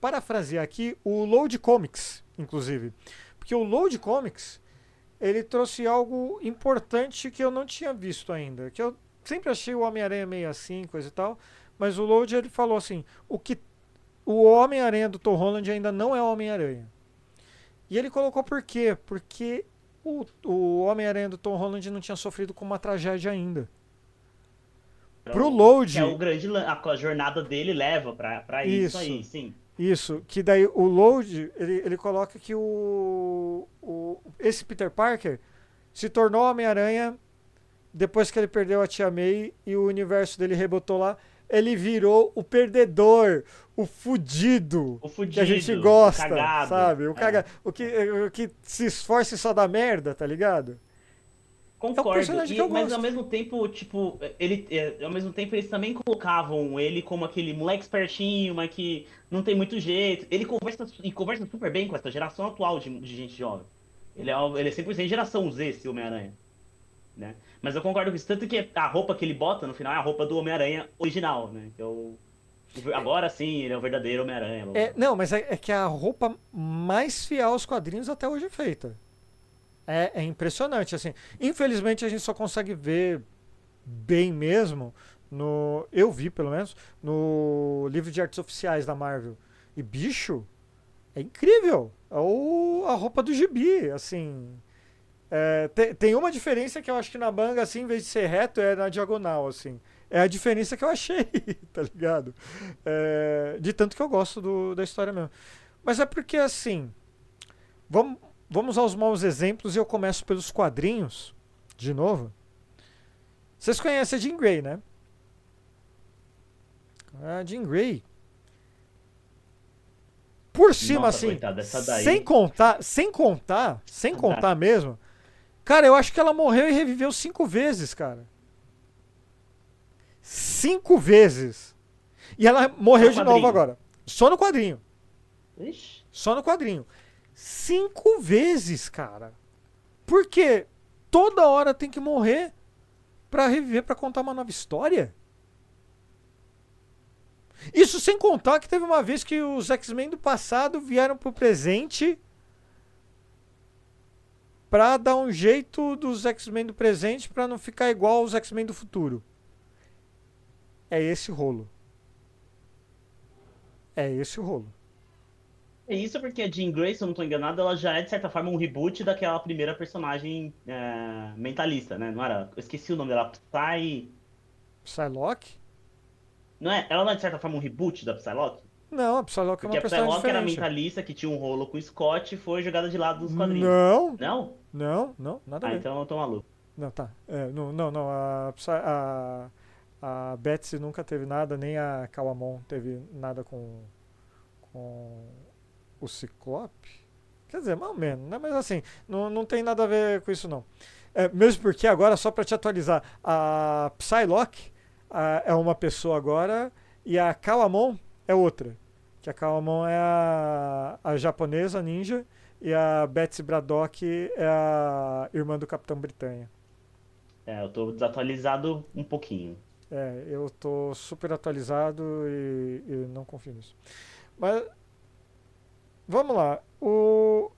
parafrasear aqui o Load Comics, inclusive. Porque o Load Comics, ele trouxe algo importante que eu não tinha visto ainda. Que eu sempre achei o Homem-Aranha meio assim, coisa e tal. Mas o Load, ele falou assim, o que o Homem-Aranha do Tom Holland ainda não é Homem-Aranha. E ele colocou por quê? Porque o, o Homem-Aranha do Tom Holland não tinha sofrido com uma tragédia ainda. Pro Load- Que é o grande. A, jornada dele leva pra, pra isso. Isso. aí, sim. Isso, que daí o Load, ele, ele coloca que o, o esse Peter Parker se tornou Homem-Aranha depois que ele perdeu a Tia May e o universo dele rebotou lá. Ele virou o perdedor, o fudido, O fudido. que a gente gosta, o cagado. sabe? O, É. caga, o, que, o que se esforça e só dá merda, tá ligado? Concordo, personagem e- mas ao mesmo tempo, tipo, ele, é, ao mesmo tempo eles também colocavam ele como aquele moleque espertinho, mas que não tem muito jeito. Ele conversa e conversa super bem com essa geração atual de, de gente jovem. Ele é, ele é 100% geração Z, esse Homem-Aranha. Né? Mas eu concordo com isso, tanto que a roupa que ele bota no final é a roupa do Homem-Aranha original, né? Que é o- agora sim, ele é o verdadeiro Homem-Aranha. É, não, mas é, é que a roupa mais fiel aos quadrinhos até hoje é feita. É, é impressionante, assim. Infelizmente a gente só consegue ver bem mesmo no. Eu vi, pelo menos, no livro de artes oficiais da Marvel. E bicho, é incrível. É o, a roupa do gibi, assim. É, tem, tem uma diferença que eu acho que na manga, assim, em vez de ser reto, é na diagonal, assim. É a diferença que eu achei, tá ligado? É, de tanto que eu gosto do- da história mesmo. Mas é porque, assim, vamos, vamos aos maus exemplos e eu começo pelos quadrinhos, de novo. Vocês conhecem a Jean Grey, né? A Jean Grey. Por cima, Nossa, assim, coitada, sem contar, sem contar, sem contar mesmo, cara, eu acho que ela morreu e reviveu cinco vezes, cara. Cinco vezes. E ela morreu No de novo quadrinho. agora. Só no quadrinho. Ixi, Só no quadrinho. Cinco vezes, cara. Por quê? Toda hora tem que morrer pra reviver, pra contar uma nova história? Isso sem contar que teve uma vez que os X-Men do passado vieram pro presente pra dar um jeito dos X-Men do presente pra não ficar igual aos X-Men do futuro. É esse o rolo. É esse o rolo. É isso porque a Jean Grey, se eu não tô enganado, ela já é, de certa forma, um reboot daquela primeira personagem é, mentalista, né? Não era? Eu esqueci o nome dela. Psy... Psylocke? Não é? Ela não é, de certa forma, um reboot da Psylocke? Não, a Psylocke é Porque uma a personagem Psylocke era mentalista, que tinha um rolo com o Scott e foi jogada de lado dos quadrinhos. Não, Não? não, não, nada a Ah, ver. então eu tô maluco. Não, tá. É, não, não, não, a, a, a Betsy nunca teve nada, nem a Kawamon teve nada com, com o Ciclope. Quer dizer, mais ou menos, né? Mas assim, não, não tem nada a ver com isso, não. É, mesmo porque agora, só para te atualizar, a Psylocke a, é uma pessoa agora e a Kawamon é outra. Que a Kawamon é a, a japonesa ninja e a Betsy Braddock é a irmã do Capitão Britânia. É, eu tô desatualizado um pouquinho. É, eu tô super atualizado e, e não confio nisso. Mas vamos lá. O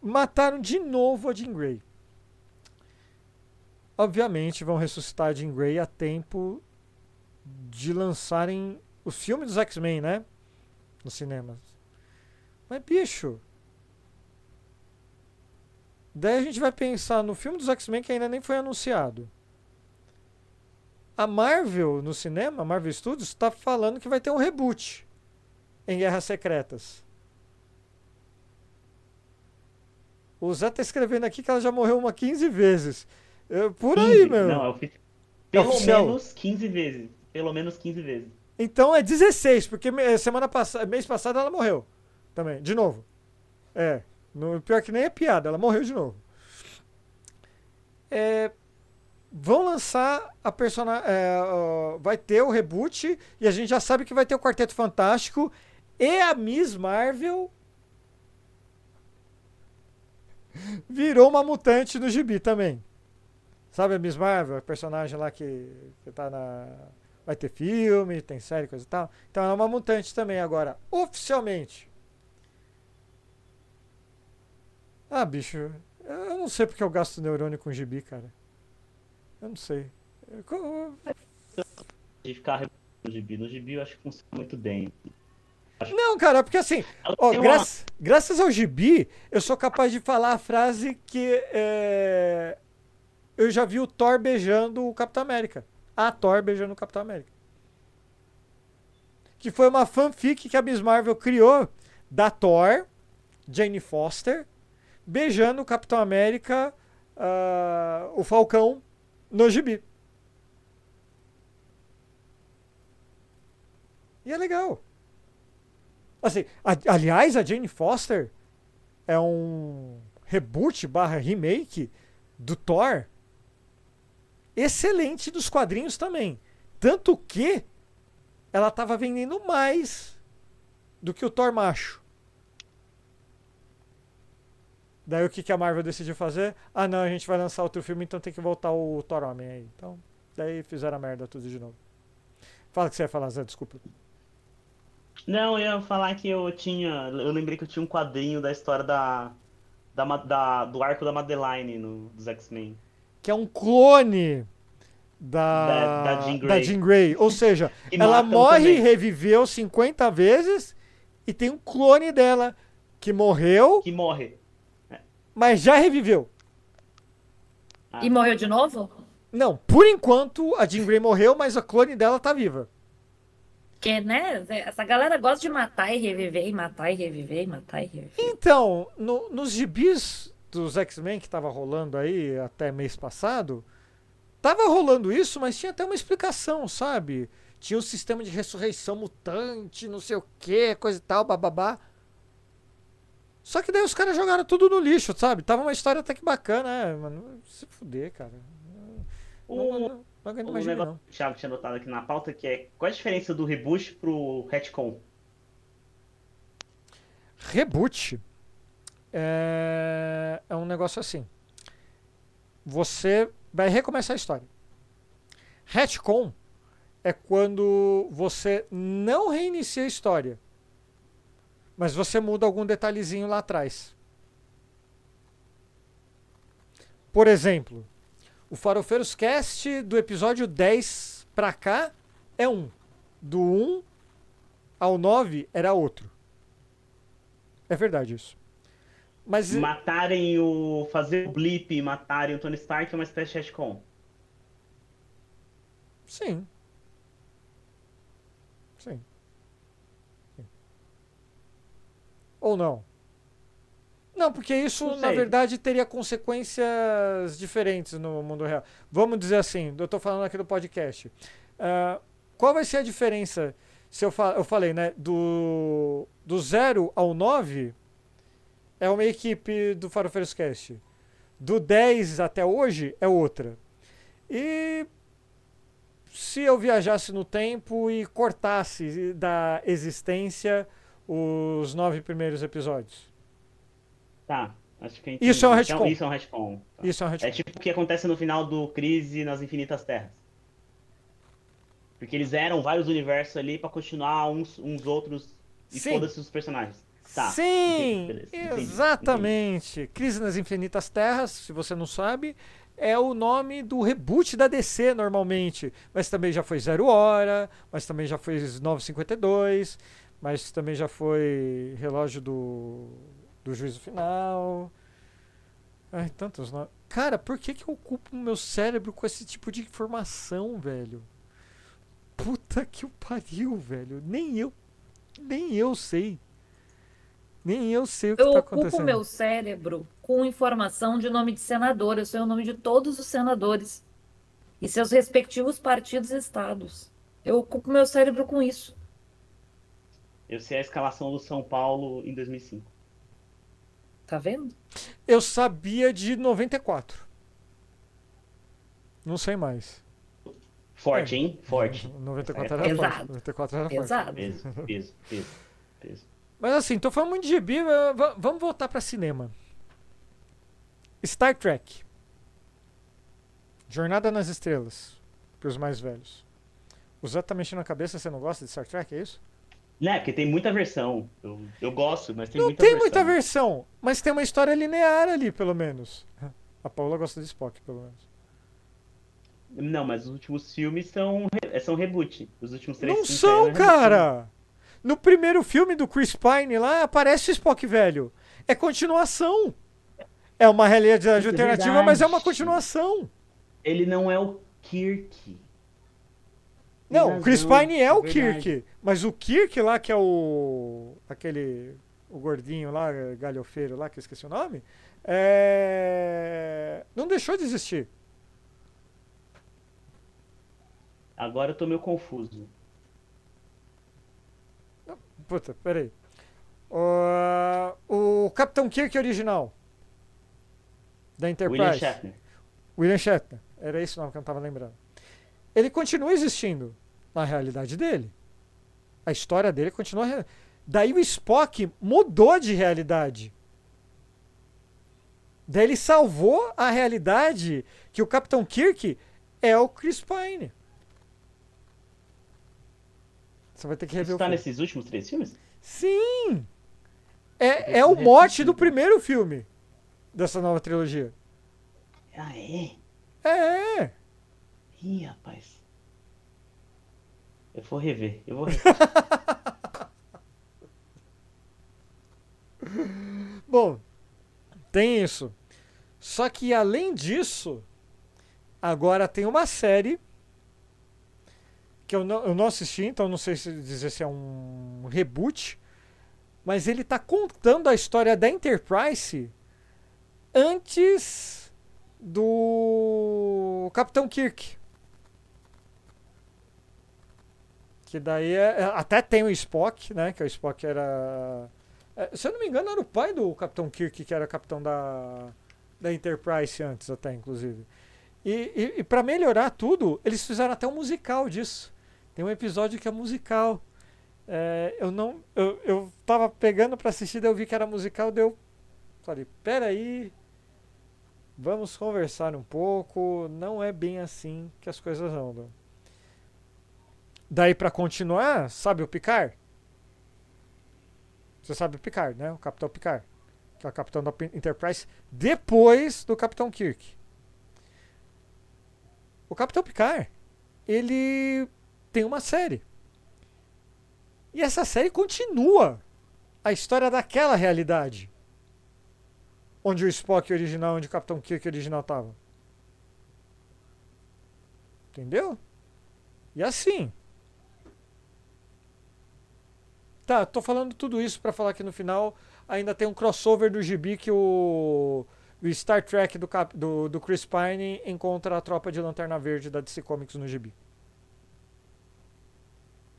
mataram de novo a Jean Grey. Obviamente vão ressuscitar a Jean Grey a tempo de lançarem o filme dos X-Men, né? Nos cinemas. Mas bicho, Daí a gente vai pensar no filme dos X-Men que ainda nem foi anunciado. A Marvel no cinema, a Marvel Studios, está falando que vai ter um reboot em Guerras Secretas. O Zé tá escrevendo aqui que ela já morreu uma 15 vezes. É, por 15? aí, meu. Não, é ofi- É Pelo oficial. menos 15 vezes. Pelo menos 15 vezes. Então é 16, porque me- semana passada, mês passado ela morreu. Também, de novo. É. No, pior que nem é piada, ela morreu de novo. É, vão lançar a personagem. vai ter o reboot e a gente já sabe que vai ter o Quarteto Fantástico e a Miss Marvel virou uma mutante no gibi também. Sabe a Miss Marvel, a personagem lá que, que tá na. Vai ter filme, tem série, coisa e tal. Então ela é uma mutante também agora, oficialmente. Ah, bicho, eu não sei porque eu gasto neurônio com gibi, cara. Eu não sei. Eu De ficar no gibi. No gibi eu acho que funciona muito bem. Não, cara, porque assim, ó, tem uma- graças, ao gibi, eu sou capaz de falar a frase que é, eu já vi o Thor beijando o Capitão América. A Thor beijando o Capitão América. Que foi uma fanfic que a Miss Marvel criou da Thor, Jane Foster, beijando o Capitão América, ah, o Falcão, no gibi. E é legal. Assim, a- aliás, a Jane Foster é um reboot barra remake do Thor excelente dos quadrinhos também. Tanto que ela estava vendendo mais do que o Thor macho. Daí o que, que a Marvel decidiu fazer? Ah não, a gente vai lançar outro filme, então tem que voltar o Thor Homem aí. Então, daí fizeram a merda tudo de novo. Fala o que você ia falar, Zé, desculpa. Não, eu ia falar que eu tinha. Eu lembrei que eu tinha um quadrinho da história da. da, da- do arco da Madeline no, dos X-Men. que é um clone da, Da- da Jean Grey. da Jean Grey. Ou seja, ela morre e reviveu 50 vezes e tem um clone dela que morreu, Que morre. mas já reviveu. Ah. E morreu de novo? Não, por enquanto a Jean Grey morreu, mas a clone dela tá viva. Porque, né, essa galera gosta de matar e reviver, e matar e reviver, e matar e reviver. Então, no- nos gibis dos X-Men que tava rolando aí até mês passado, tava rolando isso, mas tinha até uma explicação, sabe? Tinha um sistema de ressurreição mutante, não sei o que, coisa e tal, bababá. Só que daí os caras jogaram tudo no lixo, sabe? Tava uma história até que bacana, é, mano. Se fuder, cara. Não, não, O, não, não aguento o mais gibi, negócio não. que o Thiago tinha notado aqui na pauta que é qual a diferença do reboot pro retcon? Reboot é, é um negócio assim. Você vai recomeçar a história. Retcon é quando você não reinicia a história, mas você muda algum detalhezinho lá atrás. Por exemplo, o Farofeiros Cast do episódio 10 pra cá é um. Do 1 ao 9 era outro. É verdade isso. Mas Matarem o. fazer o blip e matarem o Tony Stark é uma espécie de retcon. sim. Sim. Sim. Ou não? Não, porque isso, Não na verdade, teria consequências diferentes no mundo real. Vamos dizer assim, eu estou falando aqui do podcast. Ah, qual vai ser a diferença? Se eu, fa eu falei, né? Do, do 0 ao 9, é uma equipe do Farofeiros Cast. Do 10 até hoje é outra. E se eu viajasse no tempo e cortasse da existência os nove primeiros episódios? Tá. Acho que a gente- Isso é um Então, retcon. Isso é um retcon. Tá. Isso é um É retcon. tipo o que acontece no final do Crise nas Infinitas Terras. Porque eles eram vários universos ali pra continuar uns, uns outros e foda-se os personagens. Tá. Sim, entendi, beleza, entendi, exatamente. Crise nas Infinitas Terras, se você não sabe, é o nome do reboot da DC normalmente. Mas também já foi Zero Hora, mas também já foi 952, mas também já foi Relógio do, do Juízo Final. Ai, tantos nomes. Cara, por que, que eu ocupo o meu cérebro com esse tipo de informação, velho? Puta que o pariu, velho. Nem eu. Nem eu sei. Nem eu sei o que Eu tá ocupo acontecendo. meu cérebro com informação de nome de senador. Eu sei o nome de todos os senadores e seus respectivos partidos e estados. Eu ocupo meu cérebro com isso. Eu sei a escalação do São Paulo em 2005. Tá vendo? Eu sabia de 94. Não sei mais. Forte, hein? Forte. 94 É era pesado. forte. 94 era forte. Pesado. Peso, peso, peso, peso. Mas assim, tô falando muito de gibi, va- vamos voltar pra cinema. Star Trek. Jornada nas Estrelas. Pros mais velhos. O Zé tá mexendo na cabeça, você não gosta de Star Trek, é isso? Né, porque tem muita versão. Eu, eu gosto, mas tem não muita tem versão. muita versão, mas tem uma história linear ali, pelo menos. A Paula gosta de Spock, pelo menos. Não, mas os últimos filmes são, re- são reboot. Os últimos três Não filmes são, cara! No primeiro filme do Chris Pine lá, aparece o Spock velho. É continuação. É uma realidade é alternativa, mas é uma continuação. Ele não é o Kirk. Não, o Chris Pine é o verdade. Kirk. Mas o Kirk lá, que é o. aquele. o gordinho lá, galhofeiro lá, que eu esqueci o nome. É... Não deixou de existir. Agora eu tô meio confuso. Puta, peraí. O, o Capitão Kirk original. Da Enterprise. William Shatner. William Shatner. Era esse o nome que eu não estava lembrando. Ele continua existindo na realidade dele. A história dele continua. Daí o Spock mudou de realidade. Daí ele salvou a realidade que o Capitão Kirk é o Chris Pine. Você vai ter que rever Isso o filme. nesses últimos três filmes? Sim! É, é o mote do primeiro filme dessa nova trilogia. Ah, é? É! Ih, rapaz. Eu vou rever. Eu vou rever. Bom, tem isso. Só que além disso, agora tem uma série que eu não, eu não assisti, então não sei se dizer se é um reboot, mas ele tá contando a história da Enterprise antes do Capitão Kirk. Que daí é, é- até tem o Spock, né? Que o Spock era. é, se eu não me engano, era o pai do Capitão Kirk, que era capitão da, da Enterprise antes, até, inclusive. E, e, e para melhorar tudo, eles fizeram até um musical disso. Tem um episódio que é musical. É, eu não. Eu, eu tava pegando pra assistir, daí eu vi que era musical, daí eu falei, peraí. Vamos conversar um pouco. Não é bem assim que as coisas andam. Daí pra continuar, sabe o Picard? Você sabe o Picard, né? O Capitão Picard. Que é o capitão da Enterprise depois do Capitão Kirk. O Capitão Picard, ele tem uma série. E essa série continua a história daquela realidade. Onde o Spock original, onde o Capitão Kirk original tava. Entendeu? E assim. Tá, tô falando tudo isso pra falar que no final ainda tem um crossover do gibi que o, o Star Trek do, cap- do, do Chris Pine encontra a tropa de Lanterna Verde da DC Comics no gibi.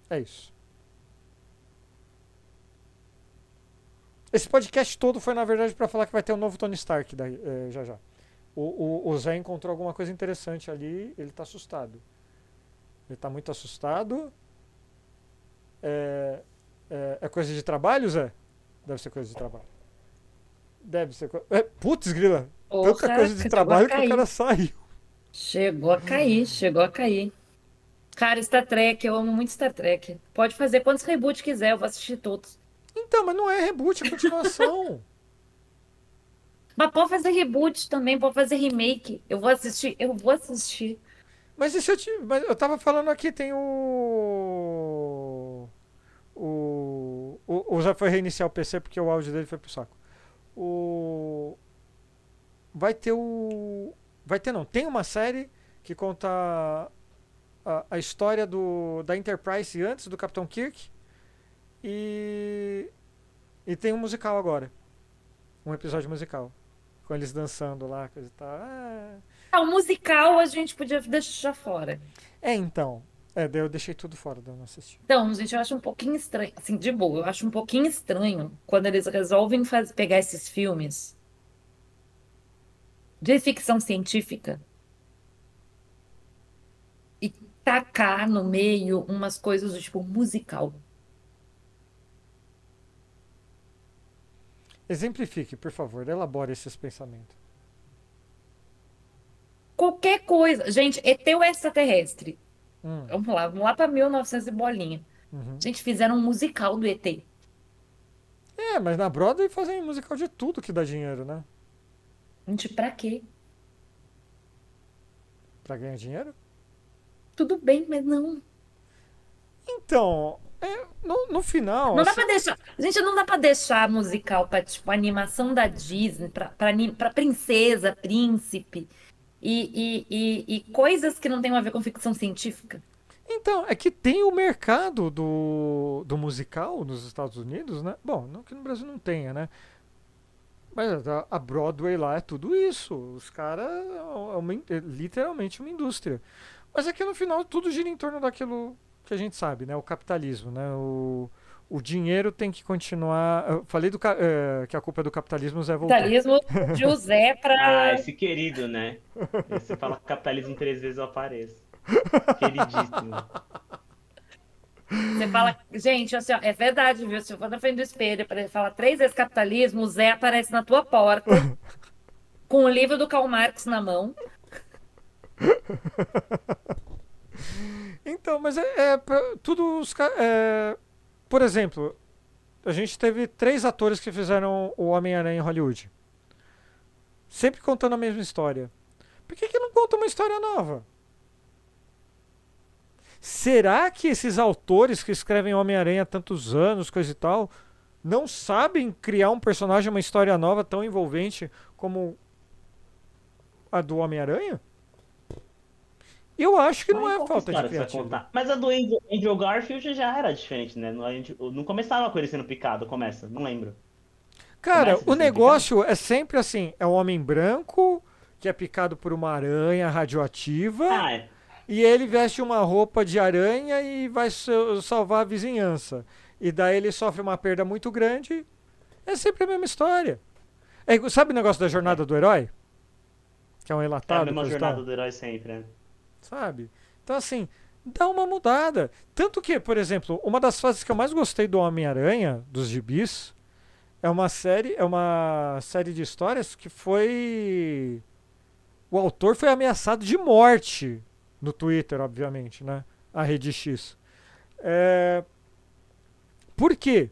É isso. Esse podcast todo foi, na verdade, pra falar que vai ter um novo Tony Stark daí, é, já já. O, o, o Zé encontrou alguma coisa interessante ali, ele tá assustado. Ele tá muito assustado. É, é, é coisa de trabalho, Zé? Deve ser coisa de trabalho. Deve ser coisa. É, putz, grila. Tanta Porra, coisa de trabalho que o cara saiu. Chegou a cair, chegou a cair. Cara, Star Trek, eu amo muito Star Trek. Pode fazer quantos reboots quiser, eu vou assistir todos. Então, mas não é reboot, é continuação. Mas pode fazer reboot também, pode fazer remake. Eu vou assistir, eu vou assistir. Mas e se eu te. Mas eu tava falando aqui, tem o. O. O, o Zé foi reiniciar o PC porque o áudio dele foi pro saco. O. Vai ter o. Vai ter não. Tem uma série que conta a, a história do, da Enterprise antes do Capitão Kirk. E. E tem um musical agora. Um episódio musical. Com eles dançando lá, coisa e tal. Ah, Ah, o musical a gente podia deixar fora. É, então. É, daí eu deixei tudo fora, daí eu não assisti. Então, gente, eu acho um pouquinho estranho, assim, de boa, eu acho um pouquinho estranho quando eles resolvem faz- pegar esses filmes de ficção científica e tacar no meio umas coisas do tipo musical. Exemplifique, por favor, elabore esses pensamentos. Qualquer coisa. Gente, ET ou extraterrestre? Hum, Vamos lá, vamos lá para 1900 e bolinha. uhum. Gente, fizeram um musical do ET. É, mas na Broadway fazem musical de tudo que dá dinheiro, né? Gente, pra quê? Pra ganhar dinheiro? Tudo bem, mas não. Então, é, no, no final. Não dá assim- pra deixar. Gente, não dá pra deixar musical pra, tipo, animação da Disney, pra, pra, pra princesa, príncipe e, e, e, e coisas que não tem a ver com ficção científica. Então, é que tem o mercado do, do musical nos Estados Unidos, né? Bom, não que no Brasil não tenha, né? Mas a, Broadway lá é tudo isso. Os caras é é literalmente uma indústria. Mas é que no final tudo gira em torno daquilo que a gente sabe, né? O capitalismo, né? O, o dinheiro tem que continuar. Eu falei do, eh, que a culpa é do capitalismo, Zé voltou. Capitalismo de José Ah, pra. esse querido, né? Você fala capitalismo três vezes eu apareço. Queridíssimo. Você fala. Gente, assim, ó, é verdade, viu? Se eu for na frente do espelho para ele falar três vezes capitalismo, o Zé aparece na tua porta com o livro do Karl Marx na mão. Então, mas é, é pra- tudo os é, Por exemplo, a gente teve três atores que fizeram o Homem-Aranha em Hollywood. Sempre contando a mesma história. Por que, que não conta uma história nova? Será que esses autores que escrevem Homem-Aranha há tantos anos, coisa e tal, não sabem criar um personagem, uma história nova tão envolvente como a do Homem-Aranha? Eu acho que não é falta de contar? Mas a do Andrew, Andrew Garfield já era diferente, né? Não, a gente- não começava com ele sendo picado, começa, não lembro. Cara, Começa o negócio é sempre assim: é um homem branco que é picado por uma aranha radioativa Ah, é. e ele veste uma roupa de aranha e vai sa- salvar a vizinhança. E daí ele sofre uma perda muito grande. É sempre a mesma história. É sabe o negócio da jornada do herói? Que é um É a relatado, mesma jornada do herói sempre, né? Sabe? Então, assim, dá uma mudada. Tanto que, por exemplo, uma das fases que eu mais gostei do Homem-Aranha, dos gibis, é uma série, é uma série de histórias que foi. O autor foi ameaçado de morte no Twitter, obviamente, né? A rede X. É... Por quê?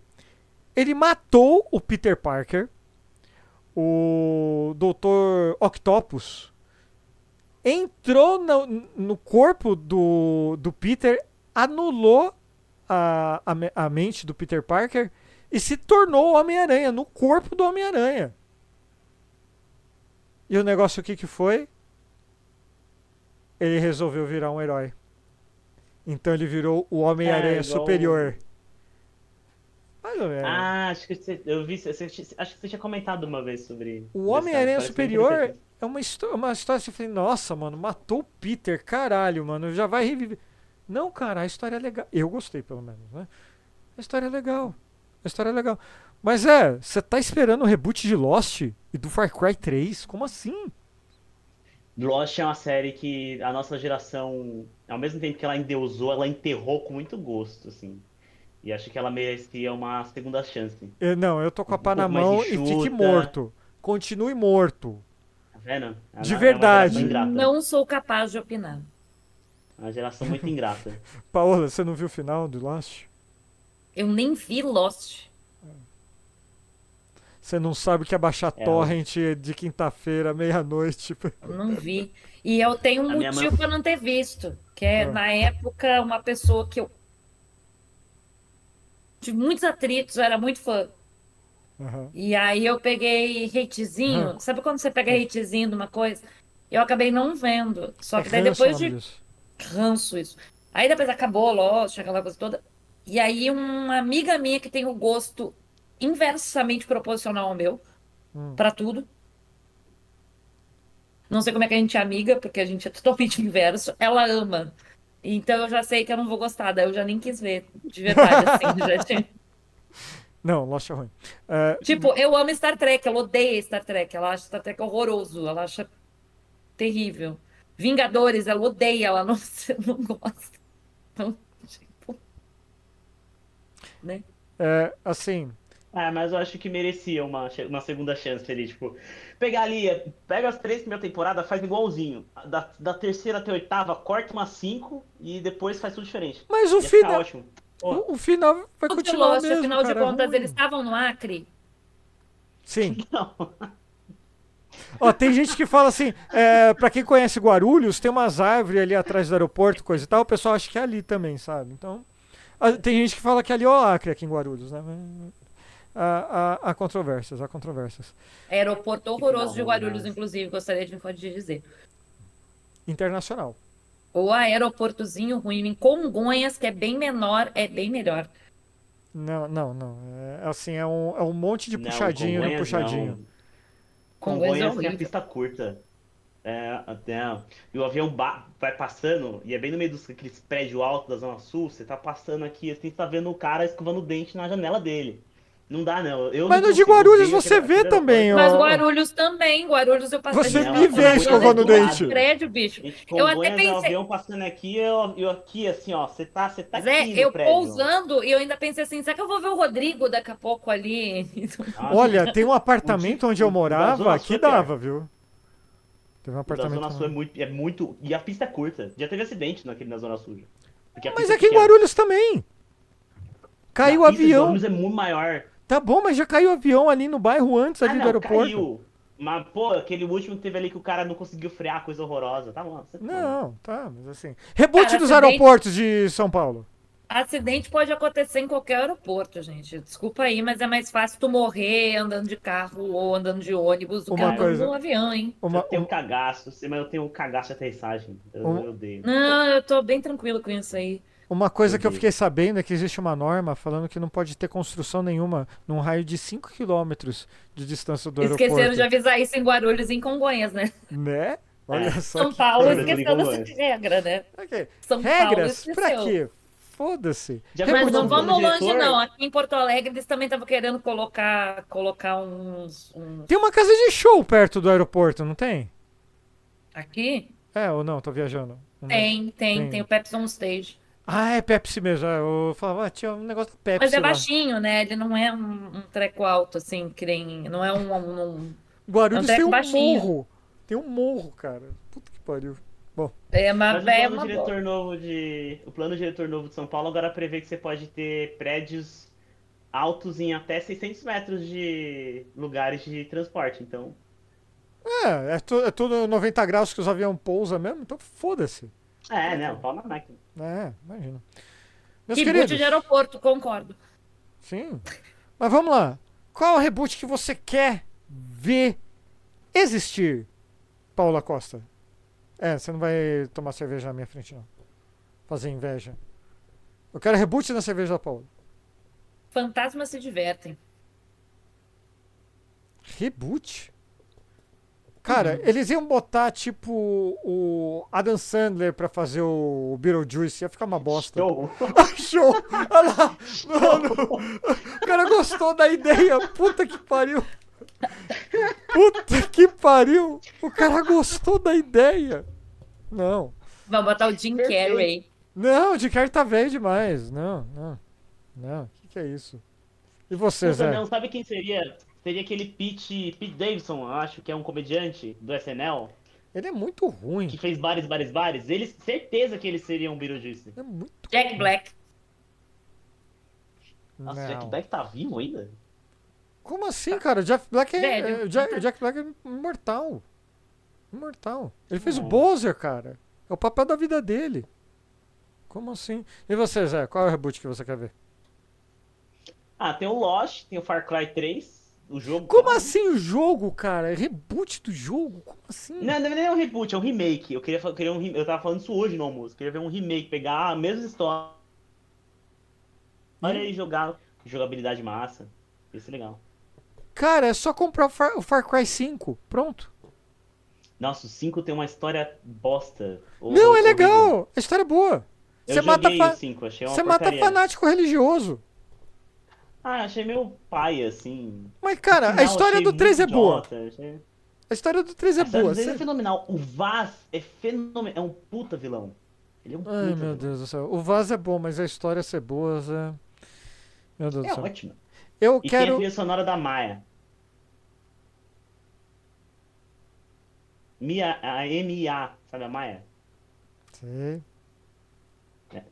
Ele matou o Peter Parker, o Dr. Octopus, entrou no, no corpo do, do Peter, anulou a, a, a mente do Peter Parker e se tornou o Homem-Aranha, no corpo do Homem-Aranha. E o negócio o que, que foi? Ele resolveu virar um herói. Então ele virou o Homem-Aranha É, superior. Mais ou menos. Ah, acho que você, eu vi, você, acho que você tinha comentado uma vez sobre. O Homem-Aranha Superior. É uma, histó- uma história assim, eu falei, nossa, mano, matou o Peter, caralho, mano, já vai reviver. Não, cara, a história é legal. Eu gostei, pelo menos, né? A história é legal. A história é legal. Mas é, você tá esperando o reboot de Lost e do Far Cry 3? Como assim? Lost é uma série que a nossa geração, ao mesmo tempo que ela endeusou, ela enterrou com muito gosto, assim. E acho que ela merecia uma segunda chance. Eu- não, eu tô com a Um pá na pouco mais mão e fique morto. Continue morto. Vendo? É De uma- verdade. É. Não sou capaz de opinar. Uma geração muito ingrata. Paola, você não viu o final do Lost? Eu nem vi Lost. Você não sabe que é baixar É, torrent de quinta-feira, meia-noite. Eu não vi. E eu tenho um motivo mãe- pra não ter visto. Que é, Ah. na época, uma pessoa que eu tive muitos atritos, eu era muito fã. Aham. E aí eu peguei hatezinho. Ah. Sabe quando você pega hatezinho de uma coisa? Eu acabei não vendo. Só É que daí ranço o depois de disso. ranço isso. Aí depois acabou Lost, aquela coisa toda. E aí uma amiga minha que tem o gosto inversamente proporcional ao meu, Hum. pra tudo. Não sei como é que a gente é amiga, porque a gente é totalmente inverso. Ela ama. Então eu já sei que eu não vou gostar, daí eu já nem quis ver, de verdade, assim, já tinha- Não, Lost é ruim. É, Tipo, eu amo Star Trek, ela odeia Star Trek, ela acha Star Trek horroroso, ela acha terrível. Vingadores, ela odeia, ela não, não gosta. Então, tipo, né? é, assim, Ah, mas eu acho que merecia uma, uma segunda chance ali, tipo, pegar ali, pega as três primeiras temporadas, faz igualzinho. Da, da terceira até a oitava, corta umas cinco e depois faz tudo diferente. mas o Ia final, ótimo. O, o final vai O de continuar Lost, mesmo, afinal de cara, é contas, ruim. eles estavam no Acre. Sim. não. Ó, tem gente que fala assim, é, pra quem conhece Guarulhos, tem umas árvores ali atrás do aeroporto, coisa e tal, o pessoal acha que é ali também, sabe? Então, a- tem gente que fala que ali é o Acre aqui em Guarulhos, né? Há, há, há controvérsias, há controvérsias. Aeroporto horroroso de Guarulhos, mas- inclusive, gostaria de de dizer. Internacional. O aeroportozinho ruim em Congonhas, que é bem menor, é bem melhor. Não, não, não. É, assim, é um, é um monte de Não, puxadinho no puxadinho. não. Congonhas é Congonhas tem a horrível. pista curta. É, até, e o avião vai passando, e é bem no meio dos aqueles prédios altos da Zona Sul, você tá passando aqui, assim, você tá vendo o cara escovando o dente na janela dele. Não dá, não. Eu Mas não no de Guarulhos você vê também, aeroporto. Mas ó. Guarulhos também, Guarulhos eu passei Você me vê escovando o dente. prédio, bicho. Gente, Eu até Congonhas, pensei- o avião passando aqui, eu, eu aqui, assim, ó, você tá, você tá Mas é, aqui eu prédio. pousando e eu ainda pensei assim, será que eu vou ver o Rodrigo daqui a pouco ali? Olha, tem um apartamento onde eu morava que é dava, viu? Teve um apartamento. Zona Sul é muito, é muito. E a pista é curta. Já teve acidente naquele da Zona Sul. Mas é aqui em. Guarulhos também. Caiu o avião. Guarulhos é muito maior. Tá bom, mas já caiu o avião ali no bairro antes ali ah, do não, aeroporto. caiu. Mas, pô, aquele último que teve ali que o cara não conseguiu frear, coisa horrorosa. Tá bom, você Não, tá, mas assim. Reboot Cara, dos acidente- aeroportos de São Paulo. Acidente pode acontecer em qualquer aeroporto, gente. Desculpa aí, mas é mais fácil tu morrer andando de carro ou andando de ônibus do que Uma andando coisa- no avião, hein? Uma, Eu tenho um cagaço, mas eu tenho um cagaço de aterrissagem. Eu, Um- eu odeio. Não, eu tô bem tranquilo com isso aí. Uma coisa que eu Entendi. fiquei sabendo é que existe uma norma falando que não pode ter construção nenhuma num raio de 5 km de distância do Esqueceram aeroporto. de avisar isso em Guarulhos e em Congonhas, né? Né? Olha É. só. São que Paulo esqueceu dessa regra, né? Ok. São Paulo Regras? Pra esqueceu. quê? Foda-se. Mas não vamos longe, diretor? não. Aqui em Porto Alegre eles também estavam querendo colocar, colocar uns, uns- Tem uma casa de show perto do aeroporto, não tem? Aqui? É ou não? Tô viajando. Não Tem, tem, Tem. tem o Pepsi on Stage. Ah, é Pepsi mesmo. Ah, Eu falava, ah, tinha um negócio da Pepsi Mas é lá. baixinho, né? Ele não é um, um treco alto, assim, que nem. Não é um. um- um- Guarulhos É um tem um baixinho. morro. Tem um morro, cara. Puta que pariu. é uma, Mas o é plano uma diretor boa. novo de. O plano diretor novo de São Paulo agora prevê que você pode ter prédios altos em até 600 metros de lugares de transporte. Então, É, é, tu- é tudo 90 graus que os aviões pousam mesmo, então foda-se. É, não, pau na máquina. É, imagina. Meus Reboot queridos, de aeroporto, concordo. sim. Mas vamos lá. Qual o reboot que você quer ver existir, Paula Costa? É, você não vai tomar cerveja na minha frente, não. Fazer inveja. Eu quero reboot na cerveja da Paula. Fantasmas se divertem. Reboot? Cara, eles iam botar, tipo, o Adam Sandler pra fazer o Beetlejuice. Ia ficar uma bosta. Show. Show! Olha lá! Mano, o cara gostou da ideia. Puta que pariu. Puta que pariu. O cara gostou da ideia. Não. Vamos botar o Jim. Carrey. Não, o de cara tá velho demais. Não, não. Não, o que, que é isso? E você, Zé? Não, sabe quem seria? Seria aquele Pete, Pete Davidson, eu acho, que é um comediante do SNL, Ele é muito ruim. que fez bares, bares, bares. Eles, certeza que eles seriam um Beetlejuice. É muito Jack Black. Nossa, não. o Jack Black tá vivo ainda? Como assim, cara? O Jeff Black é, é, o Jack, Jack Black é imortal. Imortal. Ele fez o. Bowser, cara. É o papel da vida dele. Como assim? E você, Zé? Qual é o reboot que você quer ver? Ah, tem o Lost, tem o Far Cry 3, o jogo. Como claro. assim o jogo, cara? É reboot do jogo? Como assim? Não, não é um reboot, é um remake. Eu queria, fa- queria um, eu tava falando isso hoje no almoço. Queria ver um remake, pegar a mesma história Olha e jogar jogabilidade massa. Isso é legal. Cara, é só comprar o Far, o Far Cry 5. Pronto. Nossa, o 5 tem uma história bosta. Ou- Não, é horrível. legal. A história é boa. Eu Você mata, fa- o 5, achei uma você mata fanático religioso. Ah, achei meio pai, assim. Mas, cara, a Final, história achei do 3 é boa. achei- A história do 3 é A história boa. do 3 é fenomenal. O Vaz é fenomenal. É um puta vilão. Ele é um puta Ai, meu vilão. Deus do céu. O Vaz é bom, mas a história ser boa, Zé. Meu Deus do É céu. ótimo. Eu E tem a quero. trilha sonora da Maia. Mia, a M.I.A., sabe a Maia? Sei. É.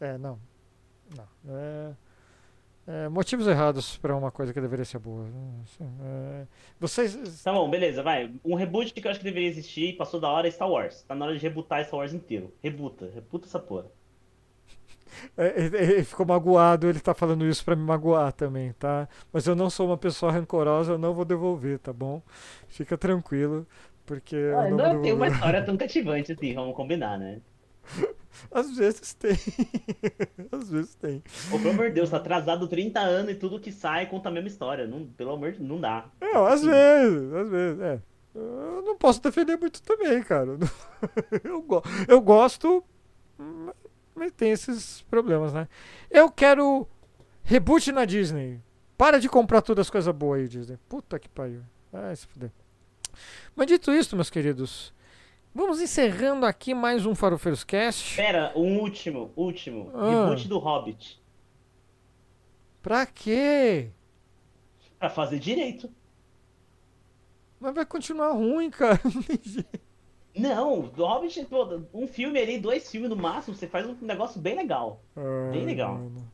É, não. Não. É, é, motivos errados pra uma coisa que deveria ser boa. É, vocês. Tá bom, beleza, vai. Um reboot que eu acho que deveria existir, passou da hora, é Star Wars. Tá na hora de rebutar Star Wars inteiro. Rebuta, rebuta essa porra. é, ele, ele ficou magoado, ele tá falando isso pra me magoar também, tá? Mas eu não sou uma pessoa rancorosa, eu não vou devolver, tá bom? Fica tranquilo, porque eu Ah, não, não vou tem uma história tão cativante assim, vamos combinar, né? Às vezes tem. Às vezes tem. Ô, pelo amor de Deus, tá atrasado 30 anos e tudo que sai conta a mesma história. Não, pelo amor de não dá. Não, às vezes, às vezes, é. Eu não posso defender muito também, cara. Eu, go- eu gosto, mas tem esses problemas, né? Eu quero reboot na Disney. Para de comprar todas as coisas boas aí, Disney. Puta que pariu. Ai, se fuder. Mas dito isso, meus queridos, vamos encerrando aqui mais um Farofeiros Cast. Pera, um último, último. Ah. Reboot do Hobbit. Pra quê? Pra fazer direito. Mas vai continuar ruim, cara. Não. Não, do Hobbit, um filme ali, dois filmes no máximo, você faz um negócio bem legal. Bem Ai, legal. mano.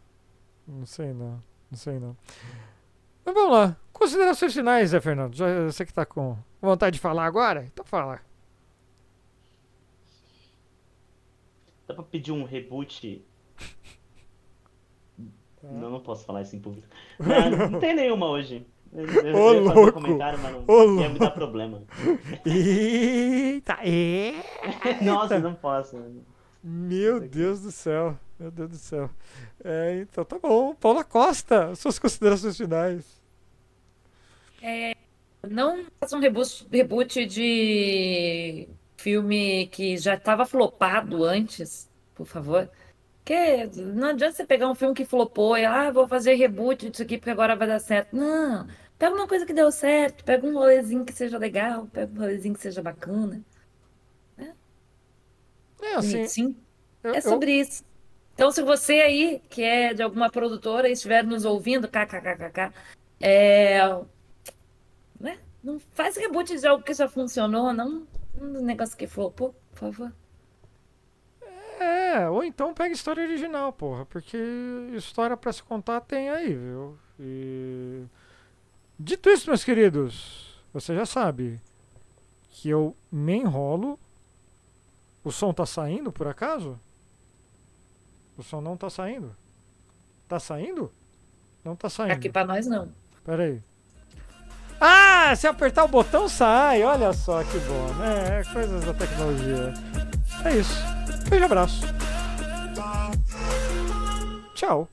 Não sei não. Não sei não. Mas vamos lá. Considerações finais, Zé Fernando. Já você que tá com vontade de falar agora? Então fala. Dá pra pedir um reboot? Tá. Não, não posso falar isso em público. Não, não tem nenhuma hoje. Eu, eu Ô, ia fazer um louco! comentário, mas não Ô, ia me dar problema. Eita! E... Nossa, não posso. Meu Deus do céu. Meu Deus do céu. É, então tá bom. Paula Costa, suas considerações finais. Não faça um reboot, reboot de filme que já estava flopado antes, por favor. Porque não adianta você pegar um filme que flopou e, ah, vou fazer reboot disso aqui porque agora vai dar certo. Não. Pega uma coisa que deu certo, pega um rolezinho que seja legal, pega um rolezinho que seja bacana, É assim. eu- É eu- sobre isso. Então, se você aí, que é de alguma produtora, e estiver nos ouvindo, kkkk, é, né? Não faz reboot de algo que já funcionou, não um negócio que flopou, por favor. É, ou então pega história original, porra, porque história pra se contar tem aí, viu? E dito isso, meus queridos, você já sabe que eu me enrolo. O som tá saindo por acaso? O som não tá saindo. Tá saindo? Não tá saindo. Aqui pra nós, não. Pera aí. Ah, se apertar o botão sai. Olha só que bom, né? É coisas da tecnologia. É isso. Beijo, abraço. Tchau.